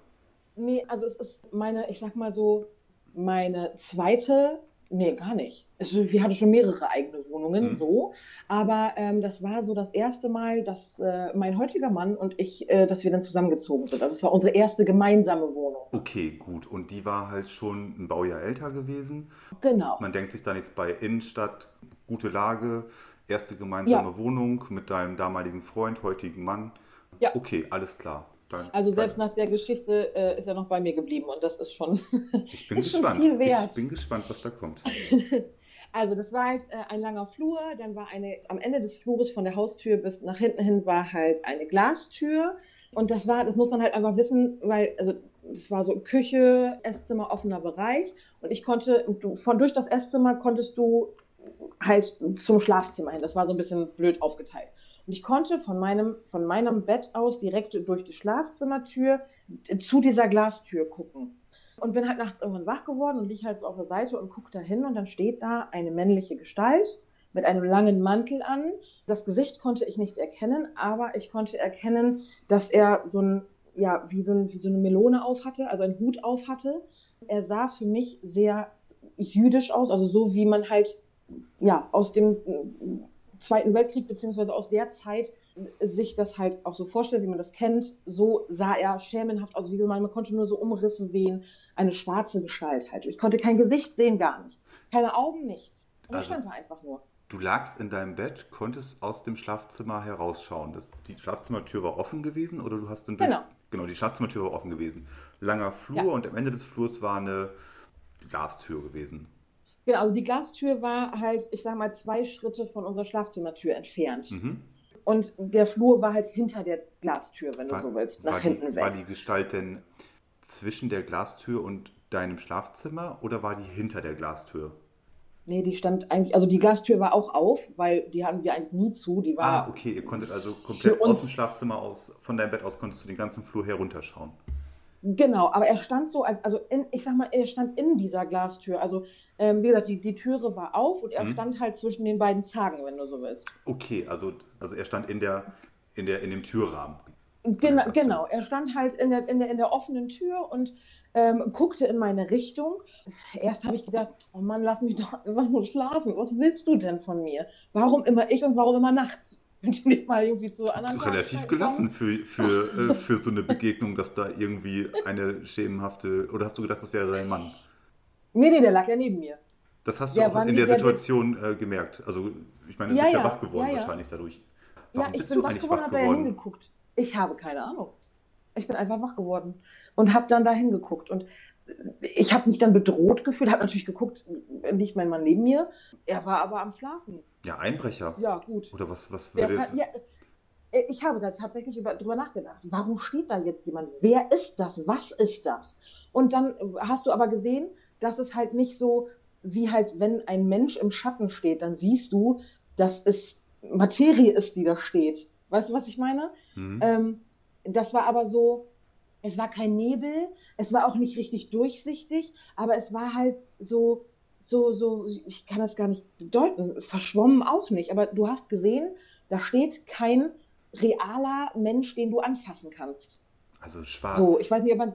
Nee, also es ist meine, ich sag mal so, meine zweite Nee, gar nicht. Also, wir hatten schon mehrere eigene Wohnungen, mhm. so. Aber ähm, das war so das erste Mal, dass äh, mein heutiger Mann und ich, äh, dass wir dann zusammengezogen sind. Also es war unsere erste gemeinsame Wohnung. Okay, gut. Und die war halt schon ein Baujahr älter gewesen. Genau. Man denkt sich dann jetzt bei Innenstadt, gute Lage, erste gemeinsame ja. Wohnung mit deinem damaligen Freund, heutigen Mann. Ja. Okay, alles klar. Dann, also selbst nach der Geschichte äh, ist er noch bei mir geblieben und das ist schon. [LAUGHS] Ich bin gespannt. Ich bin gespannt, was da kommt. [LAUGHS] also das war halt äh, ein langer Flur, dann war eine am Ende des Flures von der Haustür bis nach hinten hin war halt eine Glastür und das war, das muss man halt einfach wissen, weil also das war so Küche, Esszimmer, offener Bereich und ich konnte du, von durch das Esszimmer konntest du halt zum Schlafzimmer hin. Das war so ein bisschen blöd aufgeteilt. Und ich konnte von meinem, von meinem Bett aus direkt durch die Schlafzimmertür zu dieser Glastür gucken. Und bin halt nachts irgendwann wach geworden und liege halt so auf der Seite und gucke da hin und dann steht da eine männliche Gestalt mit einem langen Mantel an. Das Gesicht konnte ich nicht erkennen, aber ich konnte erkennen, dass er so ein, ja, wie so, ein, wie so eine Melone auf hatte, also einen Hut auf hatte. Er sah für mich sehr jüdisch aus, also so wie man halt ja, aus dem äh, Zweiten Weltkrieg beziehungsweise aus der Zeit sich das halt auch so vorstellt, wie man das kennt. So sah er schämenhaft aus, wie man, man konnte nur so Umrisse sehen, eine schwarze Gestalt halt. Ich konnte kein Gesicht sehen, gar nicht. Keine Augen, nichts. Und Also- ich stand da einfach nur. Du lagst in deinem Bett, konntest aus dem Schlafzimmer herausschauen. Das, die Schlafzimmertür war offen gewesen oder du hast dann durch. Genau. Genau, die Schlafzimmertür war offen gewesen. Langer Flur Ja. und am Ende des Flurs war eine Glastür gewesen. Genau, also die Glastür war halt, ich sag mal, zwei Schritte von unserer Schlafzimmertür entfernt. Mhm. Und der Flur war halt hinter der Glastür, wenn War, du so willst, nach hinten die, weg. war die Gestalt denn zwischen der Glastür und deinem Schlafzimmer oder war die hinter der Glastür? Nee, die stand eigentlich, also die Glastür war auch auf, weil die hatten wir eigentlich nie zu. Die war, Ah, okay, ihr konntet also komplett aus dem Schlafzimmer aus, von deinem Bett aus konntest du den ganzen Flur herunterschauen. Genau, aber er stand so, als, also in, ich sag mal, er stand in dieser Glastür. Also, ähm, wie gesagt, die, die Türe war auf und er Mhm. stand halt zwischen den beiden Zagen, wenn du so willst. Okay, also, also er stand in der, in der, in dem Türrahmen. Genau, genau, er stand halt in der, in der, in der offenen Tür und ähm, guckte in meine Richtung. Erst habe ich gedacht, oh Mann, lass mich doch einfach nur schlafen. Was willst du denn von mir? Warum immer ich und warum immer nachts? Du nicht mal irgendwie zu anderen Relativ gelassen für, für, äh, für so eine Begegnung, dass da irgendwie eine schemenhafte. Oder hast du gedacht, das wäre dein Mann? Nee, nee, der lag ja neben mir. Das hast du Der auch war in der Situation äh, gemerkt. Also, ich meine, du Ja, bist ja, wach geworden ja, ja. wahrscheinlich dadurch. Warum ja, ich bist bin du wach geworden, habe da ja hingeguckt. Ich habe keine Ahnung. Ich bin einfach wach geworden und habe dann da hingeguckt. Und ich habe mich dann bedroht gefühlt, habe natürlich geguckt, nicht mein Mann neben mir. Er war aber am Schlafen. Ja, Einbrecher. Ja, gut. Oder was, was würde kann, jetzt. ja, äh, ich habe da tatsächlich über, drüber nachgedacht. Warum steht da jetzt jemand? Wer ist das? Was ist das? Und dann hast du aber gesehen, dass es halt nicht so, wie halt, wenn ein Mensch im Schatten steht, dann siehst du, dass es Materie ist, die da steht. Weißt du, was ich meine? Hm? Ähm, das war aber so, es war kein Nebel, es war auch nicht richtig durchsichtig, aber es war halt so, so, so, ich kann das gar nicht bedeuten, verschwommen auch nicht, aber du hast gesehen, da steht kein realer Mensch, den du anfassen kannst. Also schwarz. So, ich weiß nicht, ob man,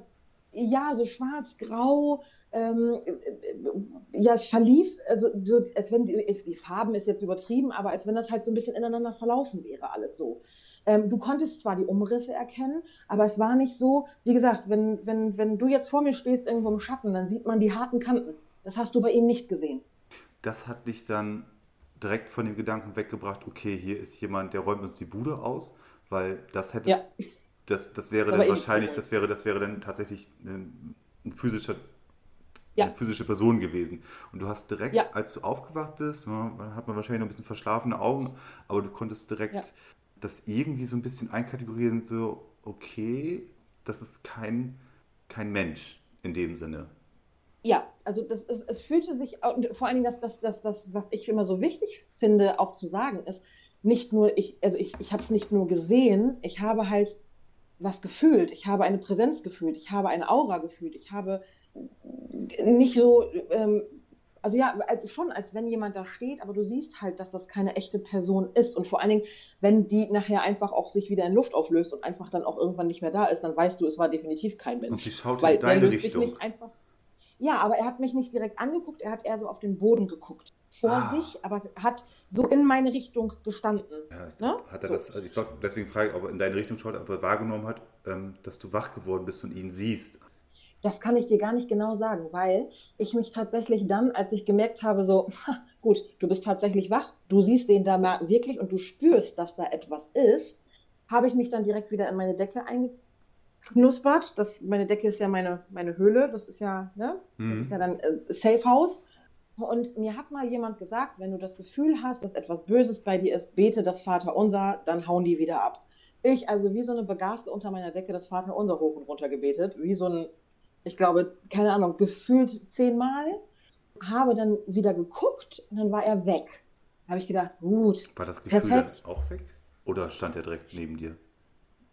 ja, so schwarz, grau, ähm, äh, äh, ja, es verlief, also so, als wenn die, die Farben ist jetzt übertrieben, aber als wenn das halt so ein bisschen ineinander verlaufen wäre, alles so. Ähm, du konntest zwar die Umrisse erkennen, aber es war nicht so, wie gesagt, wenn, wenn, wenn du jetzt vor mir stehst irgendwo im Schatten, dann sieht man die harten Kanten. Das hast du bei ihm nicht gesehen. Das hat dich dann direkt von dem Gedanken weggebracht, okay, hier ist jemand, der räumt uns die Bude aus, weil das hättest, Ja. das, das wäre Aber dann wahrscheinlich, das wäre, das wäre dann tatsächlich ein, ein physischer, Ja. eine physische Person gewesen. Und du hast direkt, Ja. als du aufgewacht bist, ja, hat man wahrscheinlich noch ein bisschen verschlafene Augen, aber du konntest direkt Ja. Das irgendwie so ein bisschen einkategorieren, so, okay, das ist kein, kein Mensch in dem Sinne. Ja, also das ist, es fühlte sich, vor allen Dingen das, das, das, was ich immer so wichtig finde, auch zu sagen, ist, nicht nur, ich, also ich, ich habe es nicht nur gesehen, ich habe halt was gefühlt, ich habe eine Präsenz gefühlt, ich habe eine Aura gefühlt, ich habe nicht so, ähm, also ja, schon als wenn jemand da steht, aber du siehst halt, dass das keine echte Person ist und vor allen Dingen, wenn die nachher einfach auch sich wieder in Luft auflöst und einfach dann auch irgendwann nicht mehr da ist, dann weißt du, es war definitiv kein Mensch. Und sie schaut Weil in deine Richtung. einfach. Ja, aber er hat mich nicht direkt angeguckt, er hat eher so auf den Boden geguckt. Vor Ah. sich, aber hat so in meine Richtung gestanden. Ja, ich- Ne? hat er So. das, also ich glaube, deswegen frage ich, ob er in deine Richtung schaut, ob er wahrgenommen hat, ähm, dass du wach geworden bist und ihn siehst. Das kann ich dir gar nicht genau sagen, weil ich mich tatsächlich dann, als ich gemerkt habe, so, [LAUGHS] gut, du bist tatsächlich wach, du siehst den da mal wirklich und du spürst, dass da etwas ist, habe ich mich dann direkt wieder in meine Decke eingeknuspert. Das, meine Decke ist ja meine, meine Höhle, das ist ja, ne? Das Mhm. ist ja dann äh, Safe House. Und mir hat mal jemand gesagt, wenn du das Gefühl hast, dass etwas Böses bei dir ist, bete das Vaterunser, dann hauen die wieder ab. Ich also wie so eine Begaste unter meiner Decke das Vaterunser hoch und runter gebetet, wie so ein, ich glaube, keine Ahnung, gefühlt zehnmal, habe dann wieder geguckt und dann war er weg. Da habe ich gedacht, gut, War das Gefühl Perfekt. dann auch weg? Oder stand er direkt neben dir?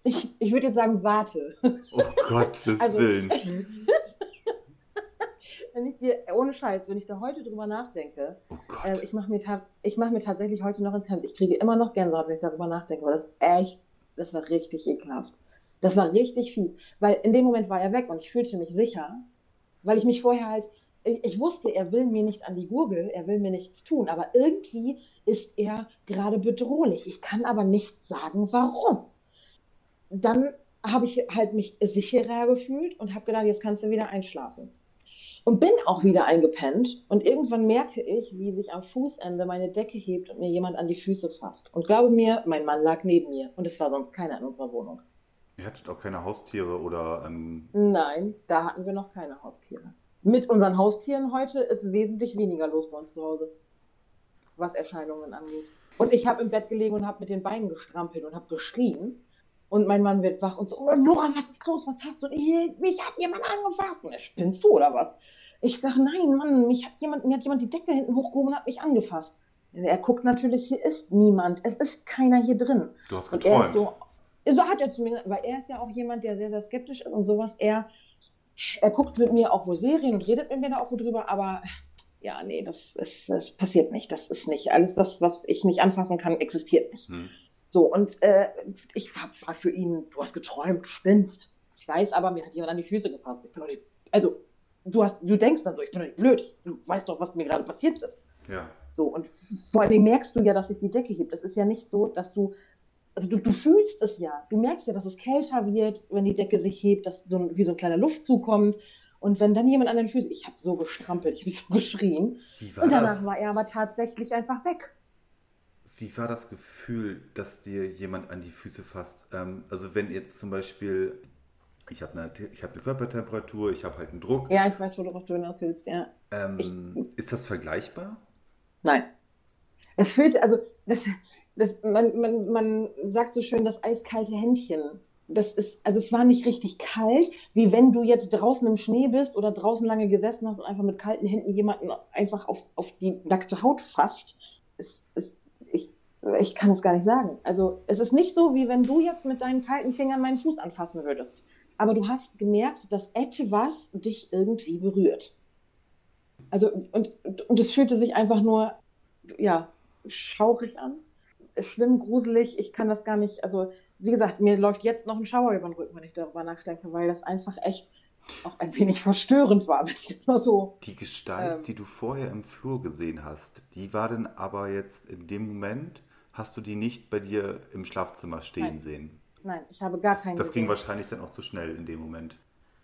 ich, ich würde jetzt sagen, warte. Oh Gottes Also- Willen. [LAUGHS] Wenn ich dir, ohne Scheiß, wenn ich da heute drüber nachdenke, Oh. Äh, ich mache mir, ich mach mir tatsächlich heute noch ins Hemd. Ich kriege immer noch Gänsehaut, wenn ich darüber nachdenke, weil das echt, das war richtig ekelhaft. Das war richtig fies. Weil in dem Moment war er weg und ich fühlte mich sicher, weil ich mich vorher halt ich, ich wusste, er will mir nicht an die Gurgel, er will mir nichts tun, aber irgendwie ist er gerade bedrohlich. Ich kann aber nicht sagen, warum. Dann habe ich halt mich sicherer gefühlt und habe gedacht, jetzt kannst du wieder einschlafen. Und bin auch wieder eingepennt und irgendwann merke ich, wie sich am Fußende meine Decke hebt und mir jemand an die Füße fasst. Und glaube mir, mein Mann lag neben mir und es war sonst keiner in unserer Wohnung. Ihr hattet auch keine Haustiere oder. Ähm... Nein, da hatten wir noch keine Haustiere. Mit unseren Haustieren heute ist wesentlich weniger los bei uns zu Hause, was Erscheinungen angeht. Und ich habe im Bett gelegen und habe mit den Beinen gestrampelt und habe geschrien. Und mein Mann wird wach und so, oh, Nora, was ist los, was hast du? Ich, mich hat jemand angefasst. Und er, spinnst du oder was? Ich sage, nein, Mann, mich hat jemand, mir hat jemand die Decke hinten hochgehoben und hat mich angefasst. Er guckt natürlich, hier ist niemand, es ist keiner hier drin. Du hast Und er ist geträumt. so, so hat er zu mir gesagt, weil er ist ja auch jemand, der sehr, sehr skeptisch ist und sowas. Er, er guckt mit mir auch wohl Serien und redet mit mir da auch wohl drüber, aber ja, nee, das, ist, das passiert nicht. Das ist nicht. Alles das, was ich nicht anfassen kann, existiert nicht. Hm. So, und äh, ich war für ihn, du hast geträumt, spinnst. Ich weiß aber, mir hat jemand an die Füße gefasst. Ich bin doch nicht, also, du hast, du denkst dann so, ich bin doch nicht blöd. Ich, du weißt doch, was mir gerade passiert ist. Ja. So, und vor allem merkst du ja, dass sich die Decke hebt. Es ist ja nicht so, dass du, also du, du fühlst es ja. Du merkst ja, dass es kälter wird, wenn die Decke sich hebt, dass so ein, wie so ein kleiner Luftzug kommt. Und wenn dann jemand an den Füßen, ich habe so gestrampelt, ich habe so geschrien. Wie war Und danach das? war er aber tatsächlich einfach weg. Wie war das Gefühl, dass dir jemand an die Füße fasst? Ähm, also wenn jetzt zum Beispiel, ich habe eine, ich hab eine Körpertemperatur, ich habe halt einen Druck. Ja, ich weiß, worauf du hinaus willst, ja. Ähm, ist das vergleichbar? Nein. Es fühlt, also, das, das, man, man, man sagt so schön, das eiskalte Händchen. Das ist, also es war nicht richtig kalt, wie wenn du jetzt draußen im Schnee bist oder draußen lange gesessen hast und einfach mit kalten Händen jemanden einfach auf, auf die nackte Haut fasst. Es, es, ich, ich kann es gar nicht sagen. Also es ist nicht so, wie wenn du jetzt mit deinen kalten Fingern meinen Fuß anfassen würdest. Aber du hast gemerkt, dass etwas dich irgendwie berührt. Also, und, und es fühlte sich einfach nur, ja, schaurig an. Schlimm, gruselig, ich kann das gar nicht, also, wie gesagt, mir läuft jetzt noch ein Schauer über den Rücken, wenn ich darüber nachdenke, weil das einfach echt auch ein wenig verstörend war, wenn ich das mal so. Die Gestalt, Ähm. die du vorher im Flur gesehen hast, die war denn aber jetzt in dem Moment, hast du die nicht bei dir im Schlafzimmer stehen Nein. sehen? Nein, ich habe gar Das, keinen. das ging wahrscheinlich dann auch zu schnell in dem Moment.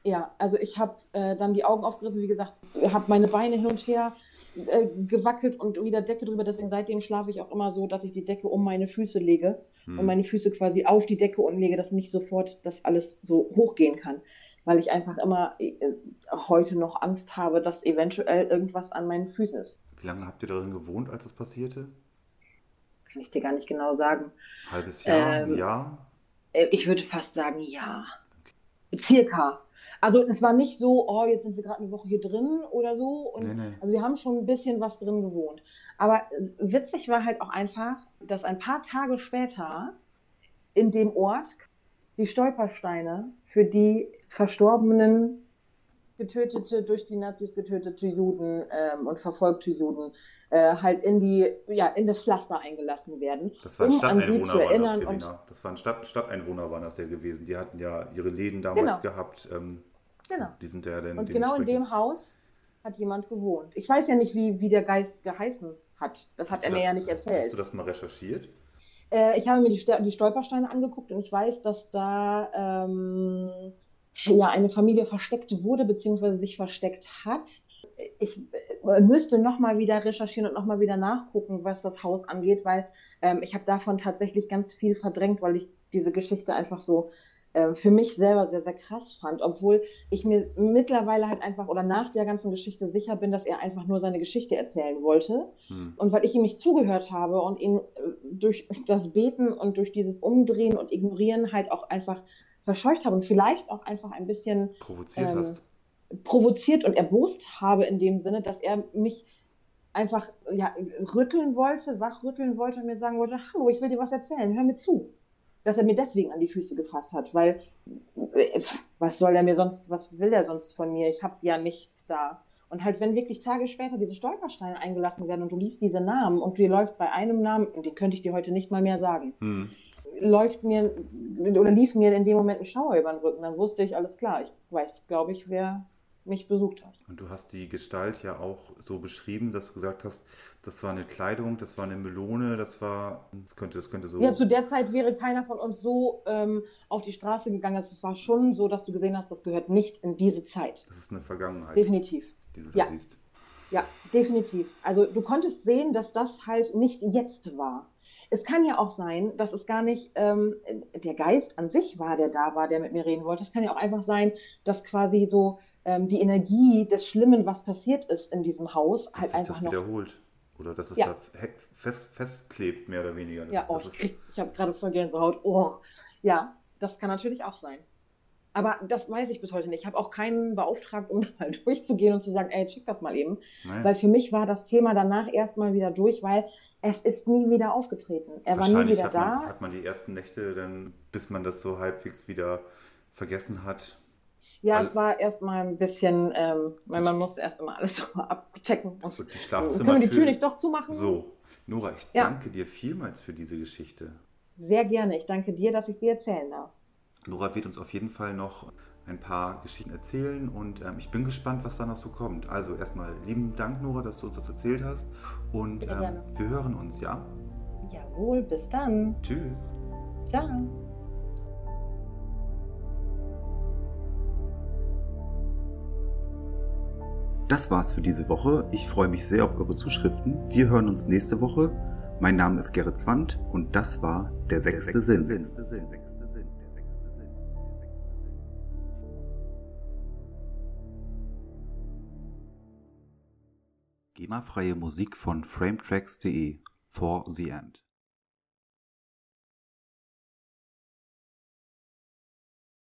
Ja, also ich habe äh, dann die Augen aufgerissen, wie gesagt, habe meine Beine hin und her äh, gewackelt und wieder Decke drüber. Deswegen seitdem schlafe ich auch immer so, dass ich die Decke um meine Füße lege Hm. und meine Füße quasi auf die Decke und lege, dass nicht sofort das alles so hochgehen kann. Weil ich einfach immer äh, heute noch Angst habe, dass eventuell irgendwas an meinen Füßen ist. Wie lange habt ihr darin gewohnt, als das passierte? Kann ich dir gar nicht genau sagen. Halbes Jahr, Ähm, ein Jahr? Äh, Ich würde fast sagen, ja. Circa. Also es war nicht so, oh, jetzt sind wir gerade eine Woche hier drin oder so. Und Nee, nee. also wir haben schon ein bisschen was drin gewohnt. Aber witzig war halt auch einfach, dass ein paar Tage später in dem Ort die Stolpersteine für die verstorbenen, getötete, durch die Nazis getötete Juden ähm, und verfolgte Juden äh, halt in die, ja, in das Pflaster eingelassen werden. Das waren um Stadteinwohner, waren das, Verena. Das waren Stadt, Stadteinwohner, waren das ja gewesen. Die hatten ja ihre Läden damals Genau. gehabt. Ähm, genau. die sind ja dann Und genau in dem Haus hat jemand gewohnt. Ich weiß ja nicht, wie, wie der Geist geheißen hat. Das hat Hast er mir das- ja nicht erzählt. Hast du das mal recherchiert? Äh, ich habe mir die, die Stolpersteine angeguckt und ich weiß, dass da ähm, ja eine Familie versteckt wurde, beziehungsweise sich versteckt hat. Ich äh, müsste nochmal wieder recherchieren und nochmal wieder nachgucken, was das Haus angeht, weil ähm, ich habe davon tatsächlich ganz viel verdrängt, weil ich diese Geschichte einfach so äh, für mich selber sehr, sehr krass fand, obwohl ich mir mittlerweile halt einfach oder nach der ganzen Geschichte sicher bin, dass er einfach nur seine Geschichte erzählen wollte. Hm. Und weil ich ihm nicht zugehört habe und ihn äh, durch das Beten und durch dieses Umdrehen und Ignorieren halt auch einfach verscheucht habe und vielleicht auch einfach ein bisschen Provoziert Ähm, hast. provoziert und erbost habe in dem Sinne, dass er mich einfach ja, rütteln wollte, wachrütteln wollte und mir sagen wollte, hallo, ich will dir was erzählen, hör mir zu. Dass er mir deswegen an die Füße gefasst hat, weil äh, was soll er mir sonst, was will er sonst von mir? Ich habe ja nichts da. Und halt, wenn wirklich Tage später diese Stolpersteine eingelassen werden und du liest diese Namen und dir läuft bei einem Namen, und den könnte ich dir heute nicht mal mehr sagen, Hm. läuft mir oder lief mir in dem Moment ein Schauer über den Rücken, dann wusste ich, alles klar, ich weiß, glaube ich, wer, mich besucht hat. Und du hast die Gestalt ja auch so beschrieben, dass du gesagt hast, das war eine Kleidung, das war eine Melone, das war, das könnte, das könnte so. Ja, zu der Zeit wäre keiner von uns so ähm, auf die Straße gegangen. Also es war schon so, dass du gesehen hast, das gehört nicht in diese Zeit. Das ist eine Vergangenheit. Definitiv. Die du da Ja. siehst. Ja, definitiv. Also du konntest sehen, dass das halt nicht jetzt war. Es kann ja auch sein, dass es gar nicht ähm, der Geist an sich war, der da war, der mit mir reden wollte. Es kann ja auch einfach sein, dass quasi so ähm, die Energie des Schlimmen, was passiert ist in diesem Haus, Dass halt sich einfach das noch. wiederholt. Oder dass es Ja. da fest, festklebt, mehr oder weniger. Das, Ja, oh, das ich, ist, krieg- ich habe gerade voll Gänsehaut. Oh, ja, das kann natürlich auch sein. Aber das weiß ich bis heute nicht. Ich habe auch keinen beauftragt, um [LAUGHS] mal durchzugehen und zu sagen, ey, check das mal eben. naja. Weil für mich war das Thema danach erstmal wieder durch, weil es ist nie wieder aufgetreten. Er war nie wieder hat man, da. hat man die ersten Nächte dann, bis man das so halbwegs wieder vergessen hat. Ja, All- es war erstmal ein bisschen, ähm, weil man musste erst immer alles [LAUGHS] abchecken. Und Und die können wir Schlafzimmer. die Tür nicht doch zumachen? So, Nora, ich Ja. danke dir vielmals für diese Geschichte. Sehr gerne. Ich danke dir, dass ich sie erzählen darf. Nora wird uns auf jeden Fall noch ein paar Geschichten erzählen und ähm, ich bin gespannt, was da noch so kommt. Also erstmal lieben Dank, Nora, dass du uns das erzählt hast und ähm, wir hören uns, ja? Jawohl, bis dann. Tschüss. Ciao. Das war's für diese Woche. Ich freue mich sehr auf eure Zuschriften. Wir hören uns nächste Woche. Mein Name ist Gerrit Quandt und das war der sechste Sinn. GEMA-freie Musik von frametracks.de for the end.